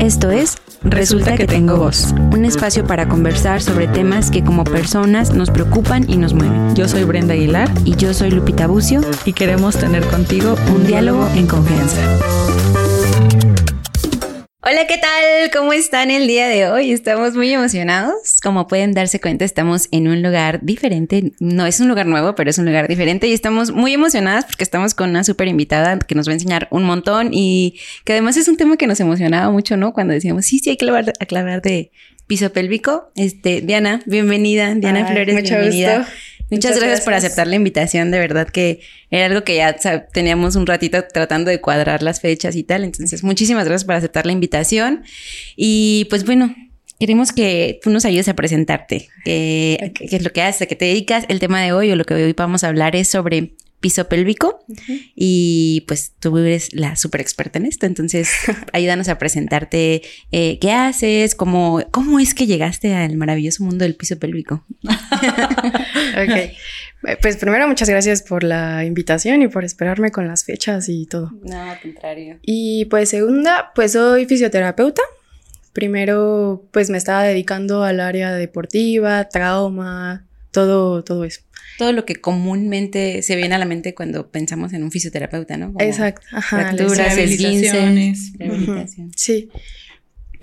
Esto es Resulta que tengo voz, un espacio para conversar sobre temas que como personas nos preocupan y nos mueven. Yo soy Brenda Aguilar Y yo soy Lupita Bucio y queremos tener contigo un diálogo en confianza. Hola, ¿qué tal? ¿Cómo están el día de hoy? Estamos muy emocionados. Como pueden darse cuenta, estamos en un lugar diferente. No es un lugar nuevo, pero es un lugar diferente y estamos muy emocionadas porque estamos con una súper invitada que nos va a enseñar un montón y que además es un tema que nos emocionaba mucho, ¿no? Cuando decíamos, sí, sí, hay que hablar, aclarar de piso pélvico. Este, Diana, bienvenida. Diana Flores, mucho bienvenida. Gusto. Muchas, gracias, por aceptar la invitación, de verdad que era algo que ya teníamos un ratito tratando de cuadrar las fechas y tal, entonces muchísimas gracias por aceptar la invitación. Y pues bueno, queremos que tú nos ayudes a presentarte, qué es lo que haces, a qué te dedicas, el tema de hoy o lo que hoy vamos a hablar es sobre piso pélvico y pues tú eres la súper experta en esto, entonces ayúdanos a presentarte eh, qué haces, cómo, cómo es que llegaste al maravilloso mundo del piso pélvico. ok, pues primero muchas gracias por la invitación y por esperarme con las fechas y todo. No, al contrario. Y pues segunda, pues soy fisioterapeuta. Primero, pues me estaba dedicando al área deportiva, trauma, todo, todo eso todo lo que comúnmente se viene a la mente cuando pensamos en un fisioterapeuta, ¿no? Exacto. Ajá, fracturas, esguinces, rehabilitación. Sí.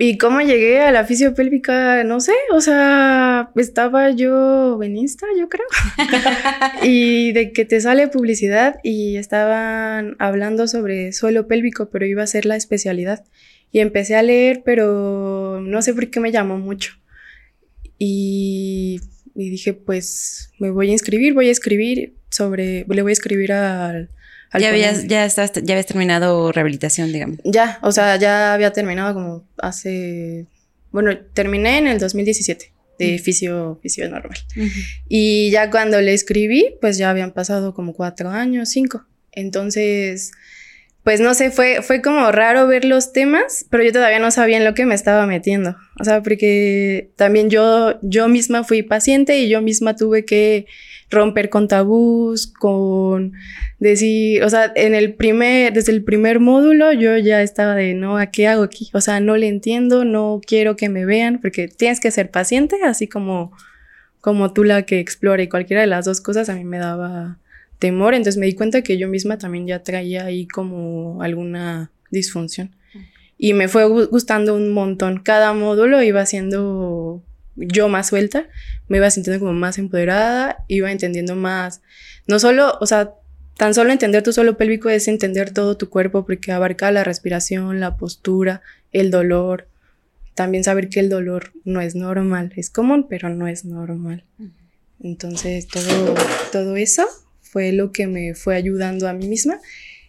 ¿Y cómo llegué a la fisiopélvica? No sé, o sea, estaba yo en Insta, yo creo. y de que te sale publicidad y estaban hablando sobre suelo pélvico, pero iba a ser la especialidad. Y empecé a leer, pero no sé por qué me llamó mucho. Y y dije, pues me voy a inscribir, voy a escribir sobre, le voy a escribir al... ya, habías, ya, estás, ya habías terminado rehabilitación, digamos. Ya, o sea, ya había terminado como hace, bueno, terminé en el 2017 de fisio, fisio normal. Y ya cuando le escribí, pues ya habían pasado como cuatro años, cinco. Entonces, pues no sé, fue, fue como raro ver los temas, pero yo todavía no sabía en lo que me estaba metiendo. O sea, porque también yo, yo misma fui paciente y yo misma tuve que romper con tabús, con decir, o sea, en el primer, desde el primer módulo yo ya estaba de, no, ¿a qué hago aquí? O sea, no le entiendo, no quiero que me vean, porque tienes que ser paciente, así como, como tú la que explora y cualquiera de las dos cosas a mí me daba temor, entonces me di cuenta que yo misma también ya traía ahí como alguna disfunción. Y me fue gustando un montón. Cada módulo iba siendo yo más suelta, me iba sintiendo como más empoderada, iba entendiendo más, no solo, o sea, tan solo entender tu suelo pélvico es entender todo tu cuerpo porque abarca la respiración, la postura, el dolor, también saber que el dolor no es normal, es común, pero no es normal. Entonces, todo, todo eso fue lo que me fue ayudando a mí misma.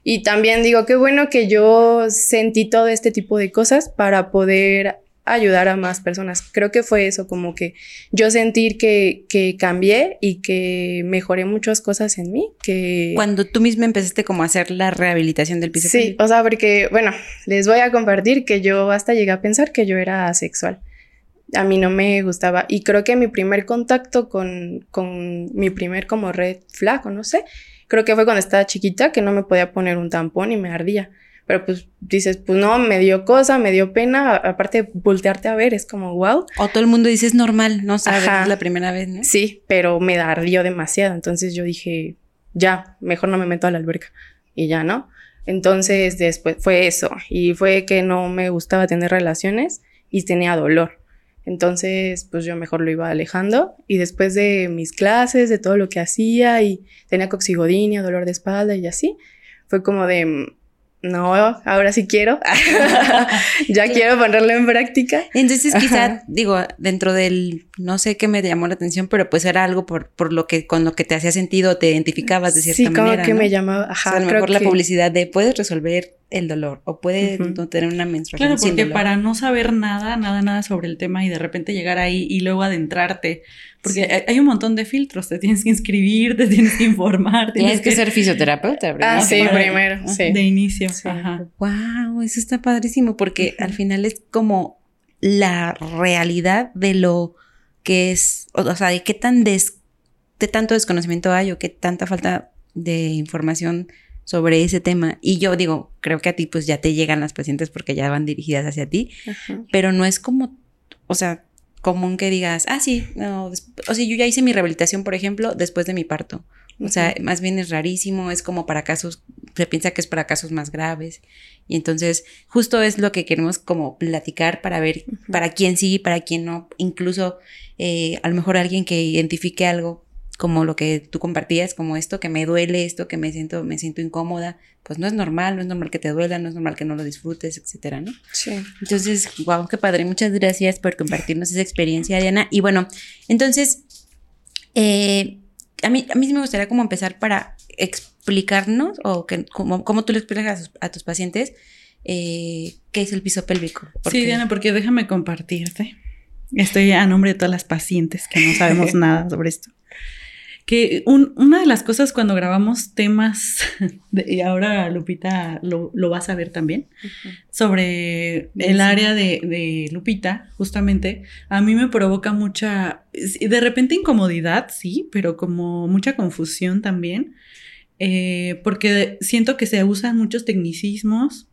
Y también digo, qué bueno que yo sentí todo este tipo de cosas para poder ayudar a más personas. Creo que fue eso, como que yo sentir que, que cambié y que mejoré muchas cosas en mí. Que... Cuando tú misma empezaste como a hacer la rehabilitación del piso. Sí, o sea, porque, bueno, les voy a compartir que yo hasta llegué a pensar que yo era asexual a mí no me gustaba. Y creo que mi primer contacto con, con mi primer como red flag, no sé, creo que fue cuando estaba chiquita que no me podía poner un tampón y me ardía. Pero pues dices, pues no, me dio cosa, me dio pena. Aparte, voltearte a ver es como wow. O todo el mundo dice es normal, no sabes, es la primera vez, ¿no? Sí, pero me ardió demasiado. Entonces yo dije, ya, mejor no me meto a la alberca. Y ya, ¿no? Entonces después fue eso. Y fue que no me gustaba tener relaciones y tenía dolor. Entonces, pues yo mejor lo iba alejando y después de mis clases, de todo lo que hacía y tenía coxigodinia, dolor de espalda y así, fue como de, no, ahora sí quiero, ya quiero ponerlo en práctica. Entonces quizá, digo, dentro del, no sé qué me llamó la atención, pero pues era algo por, por lo que, con lo que te hacía sentido, te identificabas de cierta manera. Sí, como que me llamaba, ajá. a lo mejor la publicidad de puedes resolver el dolor o puede no tener una menstruación. Claro, porque para no saber nada, nada, nada sobre el tema y de repente llegar ahí y luego adentrarte, porque hay un montón de filtros, te tienes que inscribir, te tienes que informar. Tienes, que, ser fisioterapeuta, ¿verdad? Ah, sí, primero, sí. De inicio. Wow, eso está padrísimo porque al final es como la realidad de lo que es, o sea, de qué tan des, de tanto desconocimiento hay o qué tanta falta de información sobre ese tema. Y yo digo, creo que a ti pues ya te llegan las pacientes porque ya van dirigidas hacia ti, pero no es como, o sea, común que digas, ah, sí, no, o sea, yo ya hice mi rehabilitación, por ejemplo, después de mi parto. O sea, más bien es rarísimo, es como para casos, se piensa que es para casos más graves. Y entonces, justo es lo que queremos como platicar para ver para quién sí, para quién no. Incluso eh, a lo mejor alguien que identifique algo como lo que tú compartías, como esto, que me duele, esto, que me siento, me siento incómoda, pues no es normal, no es normal que te duela, no es normal que no lo disfrutes, etcétera, ¿no? Sí. Entonces, wow, qué padre, muchas gracias por compartirnos esa experiencia, Diana. Y bueno, entonces, eh, a mí, a mí me gustaría como empezar para explicarnos, o que, como, cómo tú le explicas a, tus pacientes, eh, qué es el piso pélvico. Sí, Diana, porque déjame compartirte. Estoy a nombre de todas las pacientes que no sabemos nada sobre esto que una de las cosas cuando grabamos temas, y ahora Lupita lo, lo, vas a ver también, sobre el área de, Lupita, justamente, a mí me provoca mucha, de repente incomodidad, sí, pero como mucha confusión también, eh, porque siento que se usan muchos tecnicismos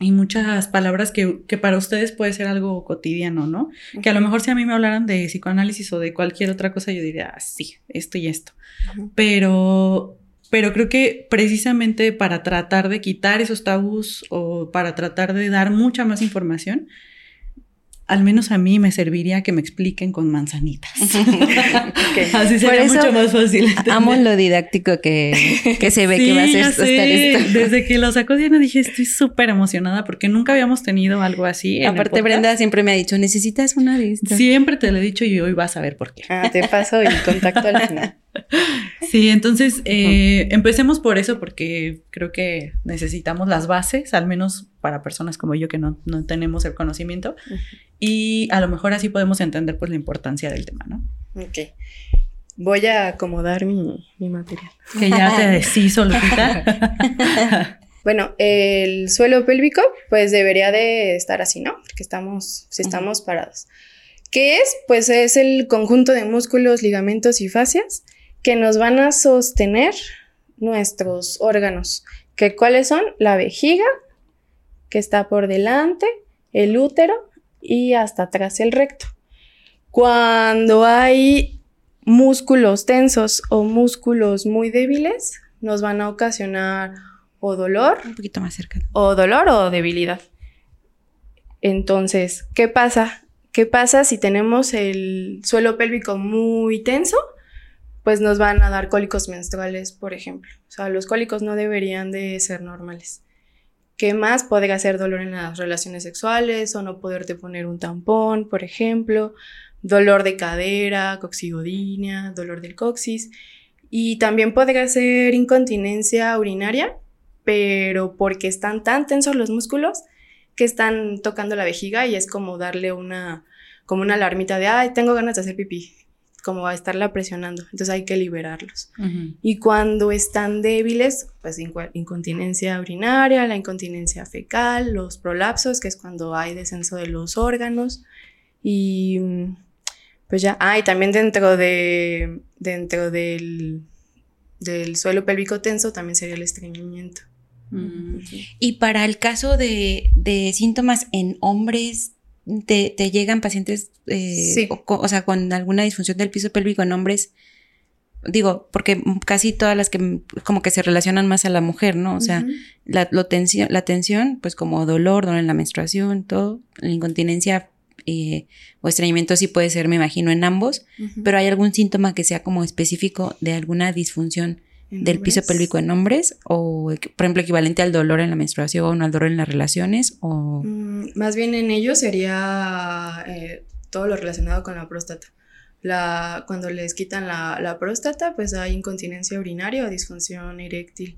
y muchas palabras que, que, para ustedes puede ser algo cotidiano, ¿no? Que a lo mejor si a mí me hablaran de psicoanálisis o de cualquier otra cosa, yo diría, ah, sí, esto y esto. Pero, pero creo que precisamente para tratar de quitar esos tabús o para tratar de dar mucha más información, al menos a mí me serviría que me expliquen con manzanitas. Así sería mucho más fácil. Amo lo didáctico que, se ve que va a ser esto. Desde que lo sacó Diana dije, estoy súper emocionada porque nunca habíamos tenido algo así. Aparte, Brenda siempre me ha dicho, necesitas una de Siempre te lo he dicho y hoy vas a ver por qué. Ah, te paso el contacto al final. Sí, entonces eh, empecemos por eso porque creo que necesitamos las bases, al menos para personas como yo que no, tenemos el conocimiento y a lo mejor así podemos entender pues la importancia del tema, ¿no? Ok. Voy a acomodar mi, material. Que ya te deshizo, Lupita. bueno, el suelo pélvico pues debería de estar así, ¿no? Porque estamos, si estamos parados. ¿Qué es? Pues es el conjunto de músculos, ligamentos y fascias que nos van a sostener nuestros órganos. ¿Que ¿Cuáles son? La vejiga, que está por delante, el útero y hasta atrás el recto. Cuando hay músculos tensos o músculos muy débiles, nos van a ocasionar o dolor. Un poquito más cerca. O dolor o debilidad. Entonces, ¿qué pasa? ¿Qué pasa si tenemos el suelo pélvico muy tenso? Pues nos van a dar cólicos menstruales, por ejemplo. O sea, los cólicos no deberían de ser normales. ¿Qué más? Podría ser dolor en las relaciones sexuales o no poderte poner un tampón, por ejemplo, dolor de cadera, coxigodinia, dolor del coxis. Y también podría ser incontinencia urinaria, pero porque están tan tensos los músculos que están tocando la vejiga y es como darle una, como una alarmita de, ay, tengo ganas de hacer pipí como a estarla presionando, entonces hay que liberarlos. Y cuando están débiles, pues incontinencia urinaria, la incontinencia fecal, los prolapsos, que es cuando hay descenso de los órganos, y pues ya, ah, y también dentro de, dentro del, del suelo pélvico tenso también sería el estreñimiento. Y para el caso de, de síntomas en hombres, te, te llegan pacientes, eh, o, sea, con alguna disfunción del piso pélvico en hombres, digo, porque casi todas las que como que se relacionan más a la mujer, ¿no? O sea, la, tensión, la tensión, pues como dolor, dolor en la menstruación, todo, la incontinencia eh, o estreñimiento sí puede ser, me imagino, en ambos, pero hay algún síntoma que sea como específico de alguna disfunción del piso pélvico en hombres o, por ejemplo, equivalente al dolor en la menstruación o al dolor en las relaciones o... Mm, más bien en ellos sería eh, todo lo relacionado con la próstata. La, cuando les quitan la, la, próstata, pues hay incontinencia urinaria o disfunción eréctil.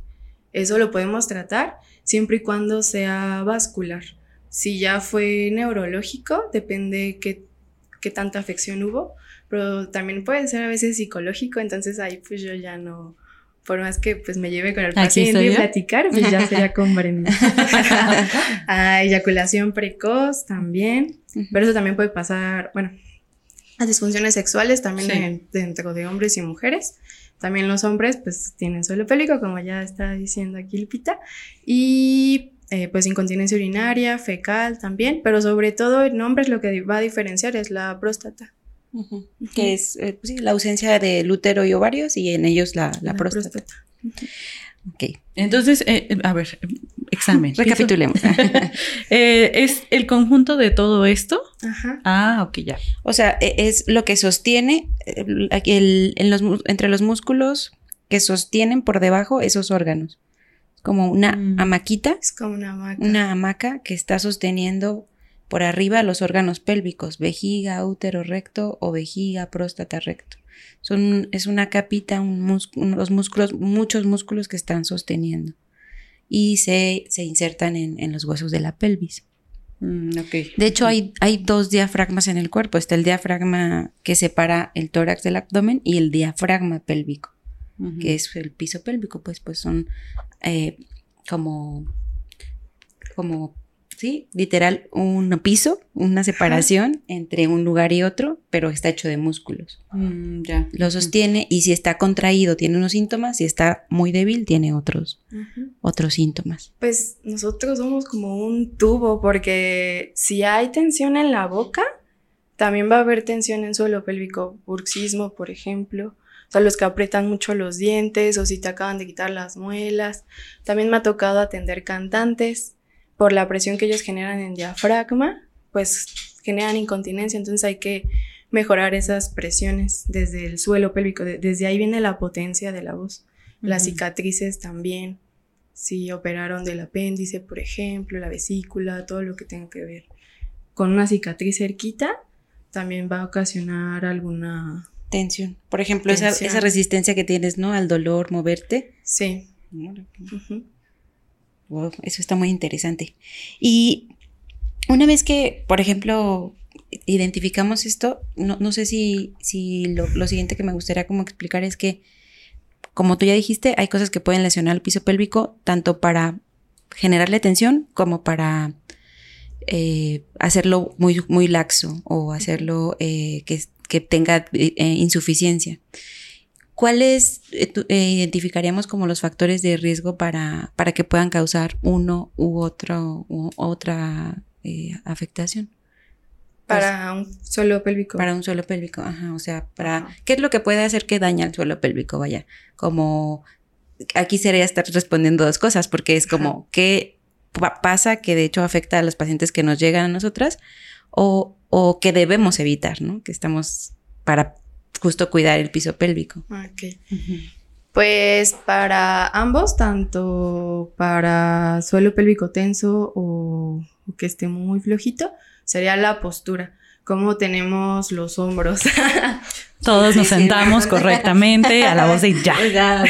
Eso lo podemos tratar siempre y cuando sea vascular. Si ya fue neurológico, depende qué, qué tanta afección hubo, pero también puede ser a veces psicológico, entonces ahí pues yo ya no, por más que pues me lleve con el paciente y platicar, pues ya sería con Brenda. ah, eyaculación precoz también, pero eso también puede pasar, bueno, las disfunciones sexuales también dentro de hombres y mujeres. También los hombres pues tienen suelo pélvico, como ya está diciendo aquí Lupita, y eh, pues incontinencia urinaria, fecal también, pero sobre todo en hombres lo que va a diferenciar es la próstata. Que es eh, pues la ausencia de útero y ovarios y en ellos la, próstata. Ok. Entonces, eh, a ver, examen. Recapitulemos. ¿Es el conjunto de todo esto? Ajá. Ah, ok, ya. O sea, e, es lo que sostiene en los, entre los músculos que sostienen por debajo esos órganos como una mm. amaquita. Es como una hamaca. Una hamaca que está sosteniendo por arriba los órganos pélvicos, vejiga, útero recto o vejiga, próstata recto. Son, es una capita, un los músculos, muchos músculos que están sosteniendo y se, se insertan en, en, los huesos de la pelvis. Mm, de hecho, hay, hay dos diafragmas en el cuerpo. Está el diafragma que separa el tórax del abdomen y el diafragma pélvico que es el piso pélvico, pues, pues son eh, como, como, sí, literal, un piso, una separación entre un lugar y otro, pero está hecho de músculos. Mm, ya. Lo sostiene y si está contraído tiene unos síntomas, si está muy débil tiene otros, otros síntomas. Pues nosotros somos como un tubo porque si hay tensión en la boca, también va a haber tensión en suelo pélvico, bruxismo, por ejemplo. O sea, los que aprietan mucho los dientes o si te acaban de quitar las muelas. También me ha tocado atender cantantes por la presión que ellos generan en diafragma, pues generan incontinencia, entonces hay que mejorar esas presiones desde el suelo pélvico, desde ahí viene la potencia de la voz. Las cicatrices también, si operaron del apéndice, por ejemplo, la vesícula, todo lo que tenga que ver con una cicatriz cerquita, también va a ocasionar alguna tensión. Por ejemplo, Esa, esa, resistencia que tienes, ¿no? Al dolor, moverte. Sí. Eso está muy interesante. Y una vez que, por ejemplo, identificamos esto, no, sé si, si lo, lo, siguiente que me gustaría como explicar es que, como tú ya dijiste, hay cosas que pueden lesionar el piso pélvico, tanto para generarle tensión como para eh, hacerlo muy, muy laxo o hacerlo eh, que, que tenga eh, insuficiencia. ¿Cuáles eh, identificaríamos como los factores de riesgo para, para que puedan causar uno u otro u otra afectación? Para un suelo pélvico. Para un suelo pélvico, ajá. O sea, para. ¿Qué es lo que puede hacer que daña el suelo pélvico? Vaya. Como. Aquí sería estar respondiendo dos cosas, porque es como, ¿qué pasa que de hecho afecta a los pacientes que nos llegan a nosotras? O o que debemos evitar, ¿no? Que estamos para justo cuidar el piso pélvico. Ok. Pues para ambos, tanto para suelo pélvico tenso o, o que esté muy flojito, sería la postura cómo tenemos los hombros. Todos nos sentamos correctamente a la voz de ya.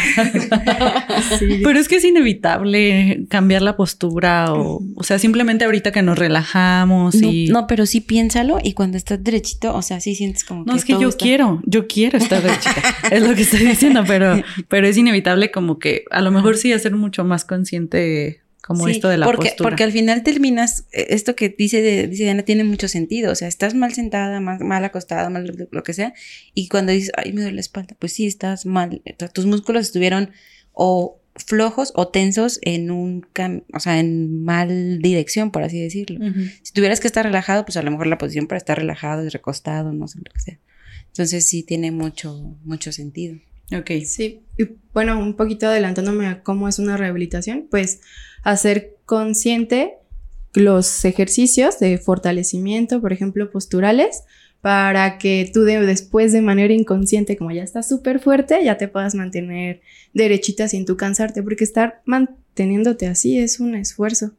Pero es que es inevitable cambiar la postura o, o sea, simplemente ahorita que nos relajamos y... No, pero sí piénsalo y cuando estás derechito, o sea, sí sientes como no, es que yo quiero, yo quiero estar derechita, es lo que estoy diciendo, pero, pero es inevitable como que a lo mejor sí hacer mucho más consciente como esto de la porque, postura. Porque al final terminas, eh, esto que dice, dice Diana tiene mucho sentido, o sea, estás mal sentada, mal, mal acostada, mal lo, que sea, y cuando dices, ay, me duele la espalda, pues sí, estás mal, tus músculos estuvieron o flojos o tensos en un, o sea, en mal dirección, por así decirlo. Si tuvieras que estar relajado, pues a lo mejor la posición para estar relajado es recostado, no sé lo que sea. Entonces sí tiene mucho, mucho sentido. Ok. Sí, y bueno, un poquito adelantándome a cómo es una rehabilitación, pues hacer consciente los ejercicios de fortalecimiento, por ejemplo, posturales, para que tú después de manera inconsciente, como ya estás súper fuerte, ya te puedas mantener derechita sin tú cansarte, porque estar manteniéndote así es un esfuerzo.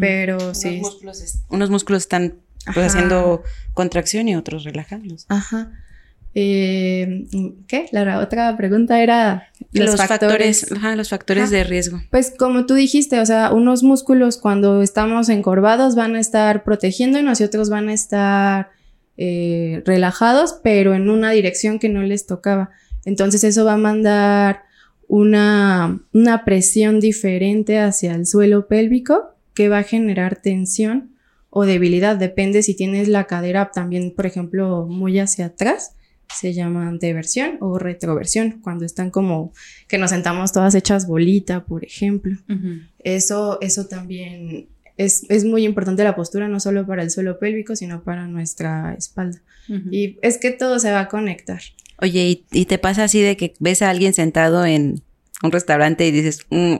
Pero unos sí. Músculos unos músculos están pues, haciendo contracción y otros relajándolos. Ajá. Eh, ¿Qué? La otra pregunta era los, factores, los factores de riesgo. Pues como tú dijiste, o sea, unos músculos cuando estamos encorvados van a estar protegiéndonos y otros van a estar eh, relajados, pero en una dirección que no les tocaba. Entonces eso va a mandar una, una presión diferente hacia el suelo pélvico que va a generar tensión o debilidad, depende si tienes la cadera también, por ejemplo, muy hacia atrás, se llaman deversión o retroversión, cuando están como que nos sentamos todas hechas bolita, por ejemplo. Eso, eso también es, es, muy importante la postura, no solo para el suelo pélvico, sino para nuestra espalda. Y es que todo se va a conectar. Oye, ¿y, ¿y, te pasa así de que ves a alguien sentado en un restaurante y dices, mm,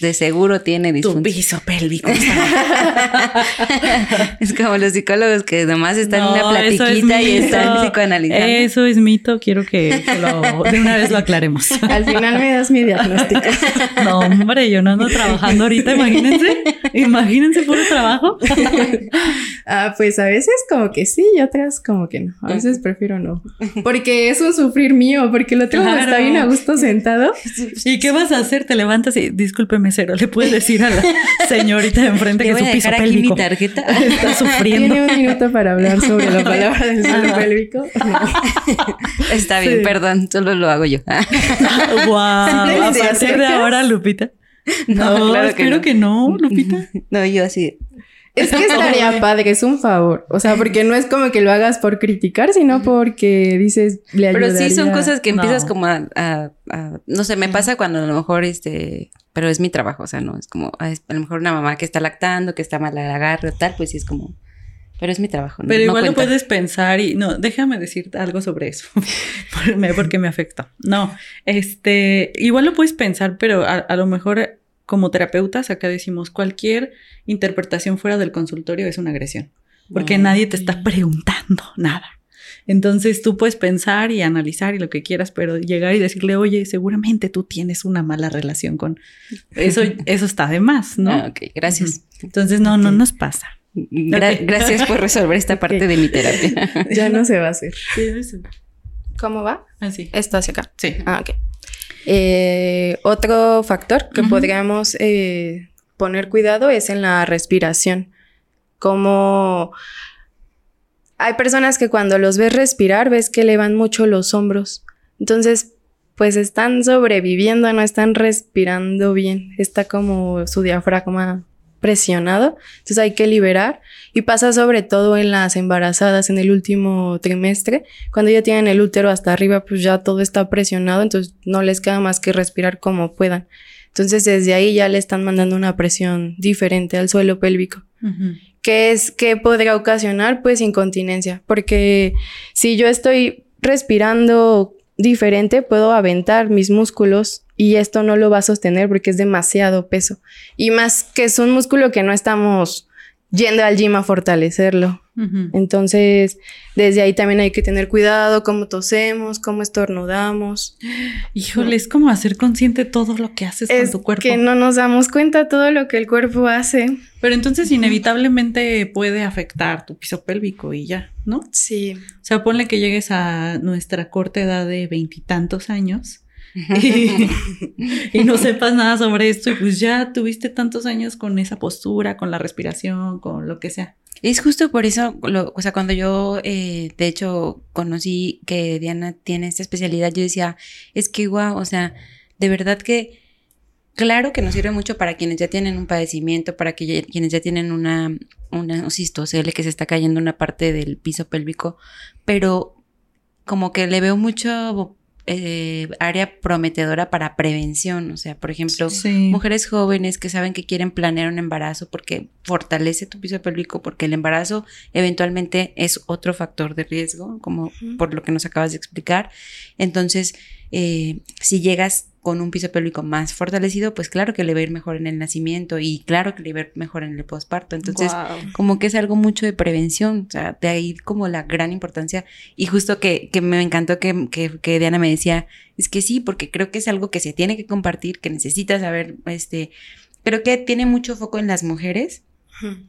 de seguro tiene disfunción. Tu piso pélvico. es como los psicólogos que nomás están en una platiquita y están psicoanalizando. Eso es mito, quiero que, lo, de una vez lo aclaremos. Al final me das mi diagnóstico. no, hombre, yo no ando trabajando ahorita, imagínense. Imagínense puro trabajo. ah, pues a veces como que sí y otras como que no. A veces prefiero no. Porque es un sufrir mío, porque el otro está bien a gusto sentado. ¿Y qué vas a hacer? Te levantas y disculpe mesero, le puedes decir a la señorita de enfrente que su piso pélvico tarjeta? está sufriendo. Tiene un minuto para hablar sobre la palabra del suelo pélvico. Está bien, perdón, solo lo hago yo. wow, a partir de ahora, Lupita. No, claro espero que no. que no, Lupita. No, yo así. Es que estaría padre, es un favor. O sea, porque no es como que lo hagas por criticar, sino porque dices, le Pero sí son cosas que empiezas como a, a, No sé, me pasa cuando a lo mejor este... Pero es mi trabajo, o sea, no es como... A lo mejor una mamá que está lactando, que está mal al agarre o tal, pues sí es como... Pero es mi trabajo. Pero igual lo puedes pensar y... No, déjame decirte algo sobre eso. porque me afecta. No, este... Igual lo puedes pensar, pero a lo mejor como terapeutas acá decimos cualquier interpretación fuera del consultorio es una agresión, porque nadie te está preguntando nada. Entonces tú puedes pensar y analizar y lo que quieras, pero llegar y decirle, oye, seguramente tú tienes una mala relación con eso, eso está de más, ¿no? Ah, ok, gracias. Entonces no, no nos pasa. Gracias por resolver esta parte de mi terapia. ya no se va a hacer. ¿Cómo va? Así. Ah, Esto hacia acá. Sí. Ah, ok. Eh, otro factor que podríamos eh, poner cuidado es en la respiración. Como hay personas que cuando los ves respirar, ves que elevan mucho los hombros. Entonces, pues están sobreviviendo, no están respirando bien. Está como su diafragma presionado. Entonces hay que liberar. Y pasa sobre todo en las embarazadas en el último trimestre. Cuando ya tienen el útero hasta arriba, pues ya todo está presionado. Entonces no les queda más que respirar como puedan. Entonces desde ahí ya le están mandando una presión diferente al suelo pélvico. ¿Qué es, qué podría ocasionar? Pues incontinencia. Porque si yo estoy respirando diferente, puedo aventar mis músculos y esto no lo va a sostener porque es demasiado peso. Y más que es un músculo que no estamos yendo al gym a fortalecerlo. Entonces, desde ahí también hay que tener cuidado cómo tosemos, cómo estornudamos. Híjole, es como hacer consciente todo lo que haces con tu cuerpo. Que no nos damos cuenta todo lo que el cuerpo hace. Pero entonces inevitablemente puede afectar tu piso pélvico y ya, ¿no? Sí. O sea, ponle que llegues a nuestra corta edad de veintitantos años y, no sepas nada sobre esto y pues ya tuviste tantos años con esa postura, con la respiración, con lo que sea. Es justo por eso, o sea, cuando yo, eh, de hecho, conocí que Diana tiene esta especialidad, yo decía, es que guau, o sea, de verdad que, claro que nos sirve mucho para quienes ya tienen un padecimiento, para que quienes ya tienen una, una cistocele que se está cayendo una parte del piso pélvico, pero como que le veo mucho eh, área prometedora para prevención. O sea, por ejemplo, mujeres jóvenes que saben que quieren planear un embarazo porque fortalece tu piso pélvico, porque el embarazo eventualmente es otro factor de riesgo, como por lo que nos acabas de explicar. Entonces, eh, si llegas con un piso pélvico más fortalecido, pues claro que le va a ir mejor en el nacimiento y claro que le va a ir mejor en el posparto. Entonces, como que es algo mucho de prevención, o sea, de ahí como la gran importancia. Y justo que, que me encantó que, que, que, Diana me decía, es que sí, porque creo que es algo que se tiene que compartir, que necesitas saber, este, creo que tiene mucho foco en las mujeres,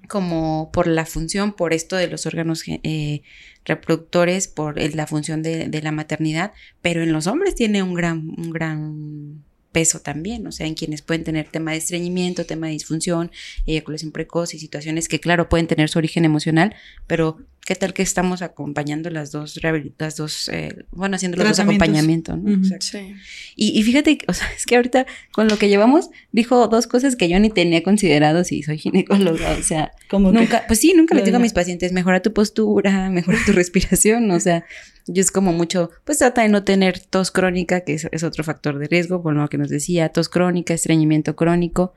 como por la función, por esto de los órganos eh, reproductores, por la función de, la maternidad, pero en los hombres tiene un gran, un gran peso también, o sea, en quienes pueden tener tema de estreñimiento, tema de disfunción, eyaculación precoz y situaciones que, claro, pueden tener su origen emocional, pero ¿Qué tal que estamos acompañando las dos, las dos, eh, bueno, haciendo los dos acompañamientos, ¿no? Exacto. Sí. Y, y fíjate, o sea, es que ahorita con lo que llevamos, dijo dos cosas que yo ni tenía considerado si soy ginecóloga. O sea, Como que- nunca, pues sí, nunca les digo a mis pacientes, mejora tu postura, mejora tu respiración. O sea, yo es como mucho, pues trata de no tener tos crónica, que es, otro factor de riesgo, por lo que nos decía, tos crónica, estreñimiento crónico,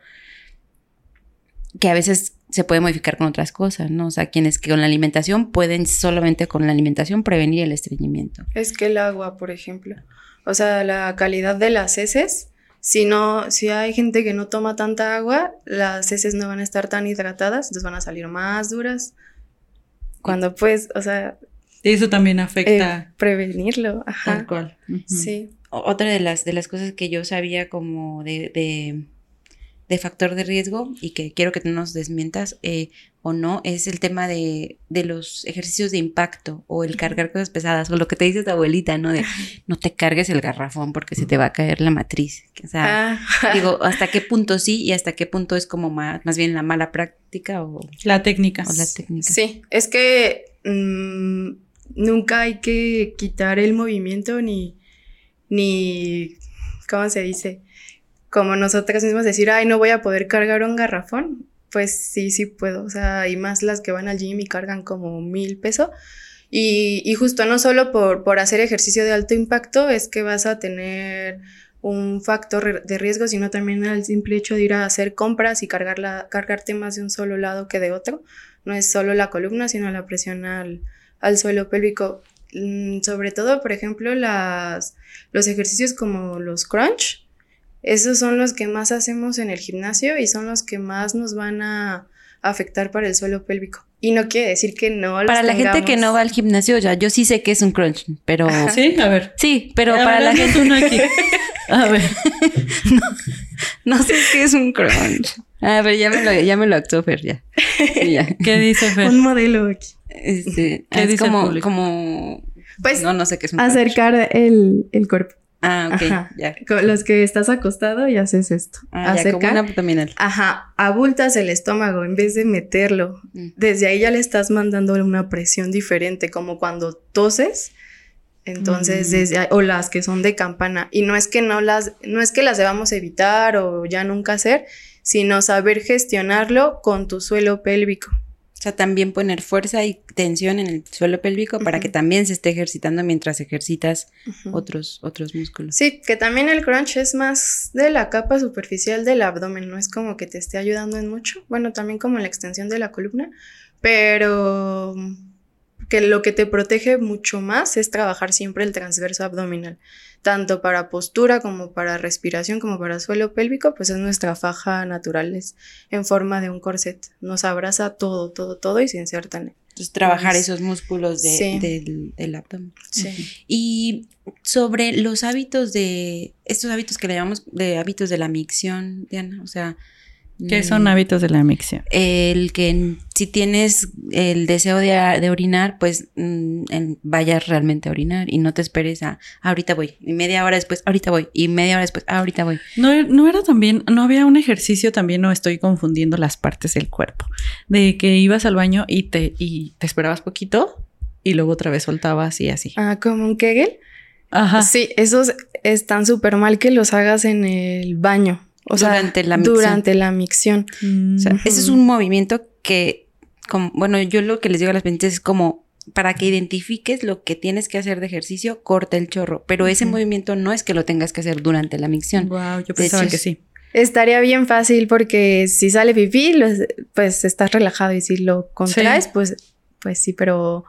que a veces se puede modificar con otras cosas, ¿no? O sea, quienes que con la alimentación pueden solamente con la alimentación prevenir el estreñimiento. Es que el agua, por ejemplo, o sea, la calidad de las heces, si no, si hay gente que no toma tanta agua, las heces no van a estar tan hidratadas, entonces van a salir más duras. Cuando pues, o sea, Y eso también eh, afecta prevenirlo, tal ajá. cual. Ujú. Sí. Otra de las, de las cosas que yo sabía como de, de, de factor de riesgo y que quiero que tú nos desmientas eh, o no, es el tema de, de los ejercicios de impacto o el cargar cosas pesadas o lo que te dice tu abuelita, ¿no? De no te cargues el garrafón porque se te va a caer la matriz. O sea, Ah, digo, ¿hasta qué punto sí y hasta qué punto es como más, más bien la mala práctica o, La técnica. o la técnica? sí, es que mm, nunca hay que quitar el movimiento ni, ni, ¿cómo se dice? Como nosotras mismas decir, ay, no voy a poder cargar un garrafón. Pues sí, sí puedo. O sea, hay más las que van al gym y cargan como mil pesos. Y, y justo no solo por, por hacer ejercicio de alto impacto es que vas a tener un factor de riesgo, sino también el simple hecho de ir a hacer compras y cargarla, cargarte más de un solo lado que de otro. No es solo la columna, sino la presión al, al suelo pélvico. Mm, Sobre todo, por ejemplo, las, los ejercicios como los crunch, esos son los que más hacemos en el gimnasio y son los que más nos van a afectar para el suelo pélvico. Y no quiere decir que no los Para la gente que no va al gimnasio, ya yo sí sé que es un crunch, pero Sí, a ver. sí, pero A para ver, la gente aquí. A ver. No sé qué es un crunch. A ver, ya me lo, ya me lo actuó Fer, ya. Sí, ya. ¿Qué dice Fer? Un modelo aquí. Este, ¿Qué es dice como, como, Pues no, no sé qué es un acercar el, el cuerpo. Ah, ok, Ajá. ya. Con los que estás acostado y haces esto. Ah, ya, como Acercar. una abdominal. Ajá, abultas el estómago en vez de meterlo. Mm. Desde ahí ya le estás mandando una presión diferente, como cuando toses. Entonces, Mm. desde ahí- o las que son de campana. Y no es que no las, no es que las debamos evitar o ya nunca hacer, sino saber gestionarlo con tu suelo pélvico. O sea, también poner fuerza y tensión en el suelo pélvico para que también se esté ejercitando mientras ejercitas otros, otros músculos. Sí, que también el crunch es más de la capa superficial del abdomen, no es como que te esté ayudando en mucho, bueno, también como la extensión de la columna, pero que lo que te protege mucho más es trabajar siempre el transverso abdominal, tanto para postura como para respiración, como para suelo pélvico, pues es nuestra faja natural, es en forma de un corset, nos abraza todo, todo, todo y se inserta en él. Entonces, trabajar Pues, esos músculos de- sí. del, del abdomen. Sí. Y sobre los hábitos de, estos hábitos que le llamamos de hábitos de la micción, Diana, o sea... ¿Qué mm, son hábitos de la micción? El que si tienes el deseo de, orinar, pues mm, vayas realmente a orinar y no te esperes a ahorita voy, y media hora después, ahorita voy, y media hora después, ahorita voy. No, no era también, no había un ejercicio también, no estoy confundiendo las partes del cuerpo, de que ibas al baño y te, y te esperabas poquito y luego otra vez soltabas y así. Ah, como un Kegel. Ajá. Sí, esos están súper mal que los hagas en el baño. O sea, Durante la micción. Durante la micción. O sea, Mm. ese es un movimiento que, como, bueno, yo lo que les digo a las pacientes es como para que identifiques lo que tienes que hacer de ejercicio, corta el chorro, pero ese movimiento no es que lo tengas que hacer durante la micción. Wow, yo pensaba hecho, que sí. Estaría bien fácil porque si sale pipí, los- pues estás relajado y si lo contraes, Sí. pues, pues sí, pero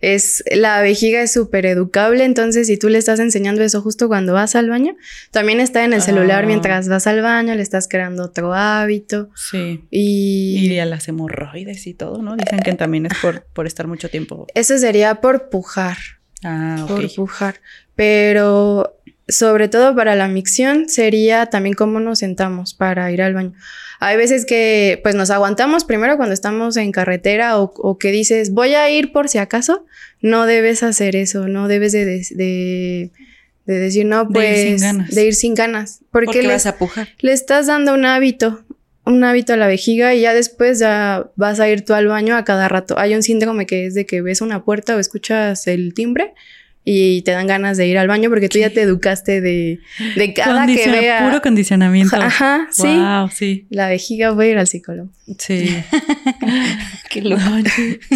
es la vejiga es súper educable, entonces si tú le estás enseñando eso justo cuando vas al baño, también está en el celular Ah. mientras vas al baño, le estás creando otro hábito Sí. y, Y a las hemorroides y todo, ¿no? Dicen que también es por, por estar mucho tiempo. eso sería por pujar. Ah, por ok. pujar. Pero sobre todo para la micción sería también cómo nos sentamos para ir al baño. Hay veces que pues nos aguantamos primero cuando estamos en carretera o, o que dices voy a ir por si acaso. No debes hacer eso, no debes de, de, de- de decir no, De pues ir sin ganas. de ir sin ganas. Porque Porque le, vas a pujar. le estás dando un hábito. un hábito a la vejiga y ya después ya vas a ir tú al baño a cada rato. Hay un síndrome que es de que ves una puerta o escuchas el timbre y te dan ganas de ir al baño porque tú ya te educaste de, de cada que vea. Puro condicionamiento. Ajá, sí. Wow, sí. La vejiga voy a ir al psicólogo. Sí. Qué loco.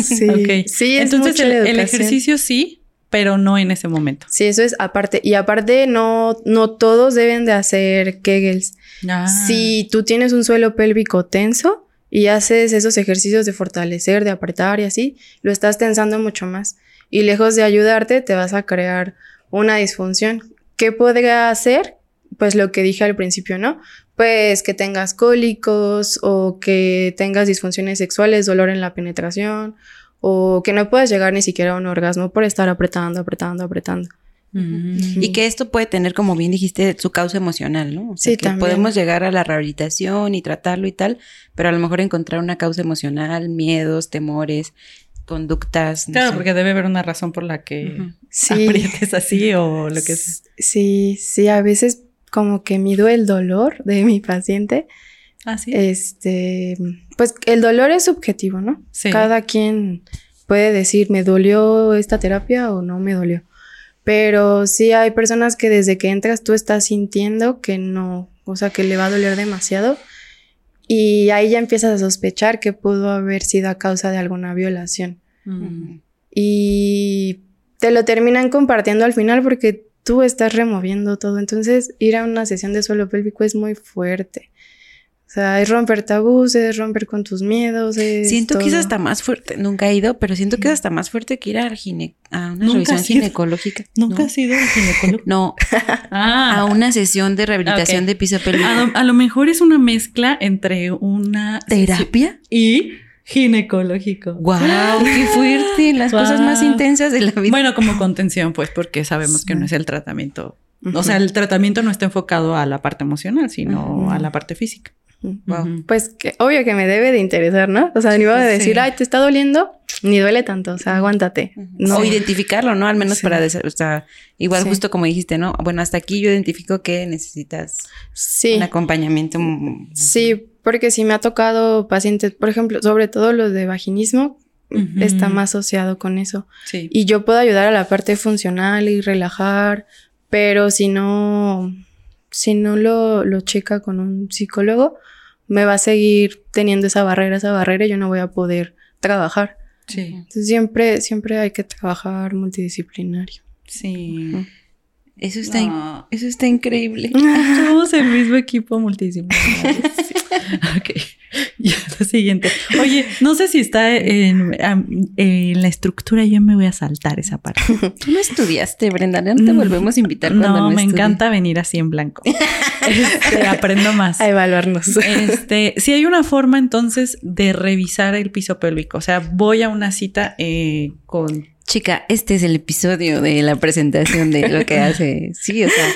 Sí. Ok. Sí, es Entonces mucho el, la el ejercicio sí, pero no en ese momento. Sí, eso es aparte. Y aparte, no, no todos deben de hacer Kegels. Ah. Si tú tienes un suelo pélvico tenso y haces esos ejercicios de fortalecer, de apretar y así, lo estás tensando mucho más. Y lejos de ayudarte, te vas a crear una disfunción. ¿Qué podría hacer? Pues lo que dije al principio, ¿no? Pues que tengas cólicos o que tengas disfunciones sexuales, dolor en la penetración o que no puedas llegar ni siquiera a un orgasmo por estar apretando, apretando, apretando. Mm. Y que esto puede tener, como bien dijiste, su causa emocional, ¿no? O sea, Sí, que también. podemos llegar a la rehabilitación y tratarlo y tal, pero a lo mejor encontrar una causa emocional, miedos, temores, conductas. no Claro, sé. porque debe haber una razón por la que. Sí. aprietes así o lo que sea. Sí, sí, a veces como que mido el dolor de mi paciente. Ah, sí. Este, pues el dolor es subjetivo, ¿no? Sí. Cada quien puede decir, me dolió esta terapia o no me dolió. Pero sí hay personas que desde que entras tú estás sintiendo que no, o sea, que le va a doler demasiado. Y ahí ya empiezas a sospechar que pudo haber sido a causa de alguna violación. Mm. Y te lo terminan compartiendo al final porque tú estás removiendo todo. Entonces, ir a una sesión de suelo pélvico es muy fuerte. O sea, es romper tabús, es romper con tus miedos. Es Siento que es hasta más fuerte, nunca he ido, pero siento que es hasta más fuerte que ir al gine, a una Nunca revisión ginecológica. ¿Nunca ¿no? has ido al ginecólogo? No, Ah, a una sesión de rehabilitación de piso a, lo, a lo mejor es una mezcla entre una ¿Terapia? y ginecológico. ¡Wow! ¡Qué fuerte! Las cosas más intensas de la vida. Bueno, como contención, pues, porque sabemos que no es el tratamiento. O sea, el tratamiento no está enfocado a la parte emocional, sino a la parte física. Wow. Pues que, obvio que me debe de interesar, ¿no? O sea, ni voy a decir, Sí. ay, te está doliendo, ni duele tanto, o sea, aguántate. No. O identificarlo, ¿no? Al menos Sí. para, o sea, igual Sí. justo como dijiste, ¿no? Bueno, hasta aquí yo identifico que necesitas un acompañamiento. Sí, porque sí me ha tocado pacientes, por ejemplo, sobre todo los de vaginismo, está más asociado con eso. Sí. Y yo puedo ayudar a la parte funcional y relajar, pero si no, si no lo, lo checa con un psicólogo, me va a seguir teniendo esa barrera, esa barrera y yo no voy a poder trabajar. Sí. Entonces siempre, siempre hay que trabajar multidisciplinario. Sí. Eso está, No. eso está increíble. Somos el mismo equipo multidisciplinario. Sí. Ok. Ya, lo siguiente. Oye, no sé si está en, en la estructura, yo me voy a saltar esa parte. Tú no estudiaste, Brenda. No te volvemos a invitar cuando No, no me encanta venir así en blanco. Este, aprendo más. A evaluarnos. Este, si hay una forma entonces de revisar el piso pélvico, o sea, voy a una cita eh, con Chica, este es el episodio de la presentación de lo que hace. Sí, o sea,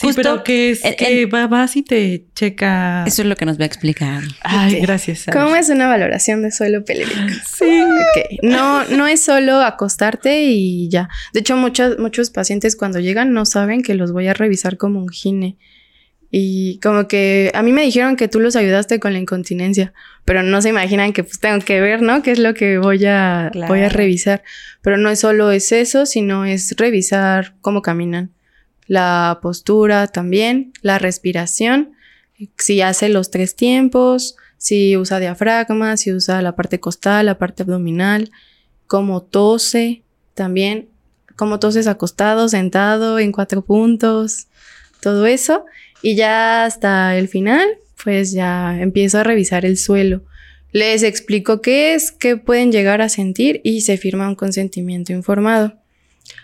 Sí, Justo pero que es que va- vas y te checa. eso es lo que nos va a explicar. Ay, gracias. Sara. ¿Cómo es una valoración de suelo pélvico? Sí. Ok, No, no es solo acostarte y ya. De hecho, muchos, muchos pacientes cuando llegan no saben que los voy a revisar como un gine. Y como que a mí me dijeron que tú los ayudaste con la incontinencia, pero no se imaginan que pues tengo que ver, ¿no? ¿Qué es lo que voy a, Claro. voy a revisar? Pero no es solo es eso, sino es revisar cómo caminan. La postura también, la respiración, si hace los tres tiempos, si usa diafragma, si usa la parte costal, la parte abdominal, cómo tose también, cómo toses acostado, sentado, en cuatro puntos, todo eso. Y ya hasta el final, pues ya empiezo a revisar el suelo. Les explico qué es, qué pueden llegar a sentir y se firma un consentimiento informado.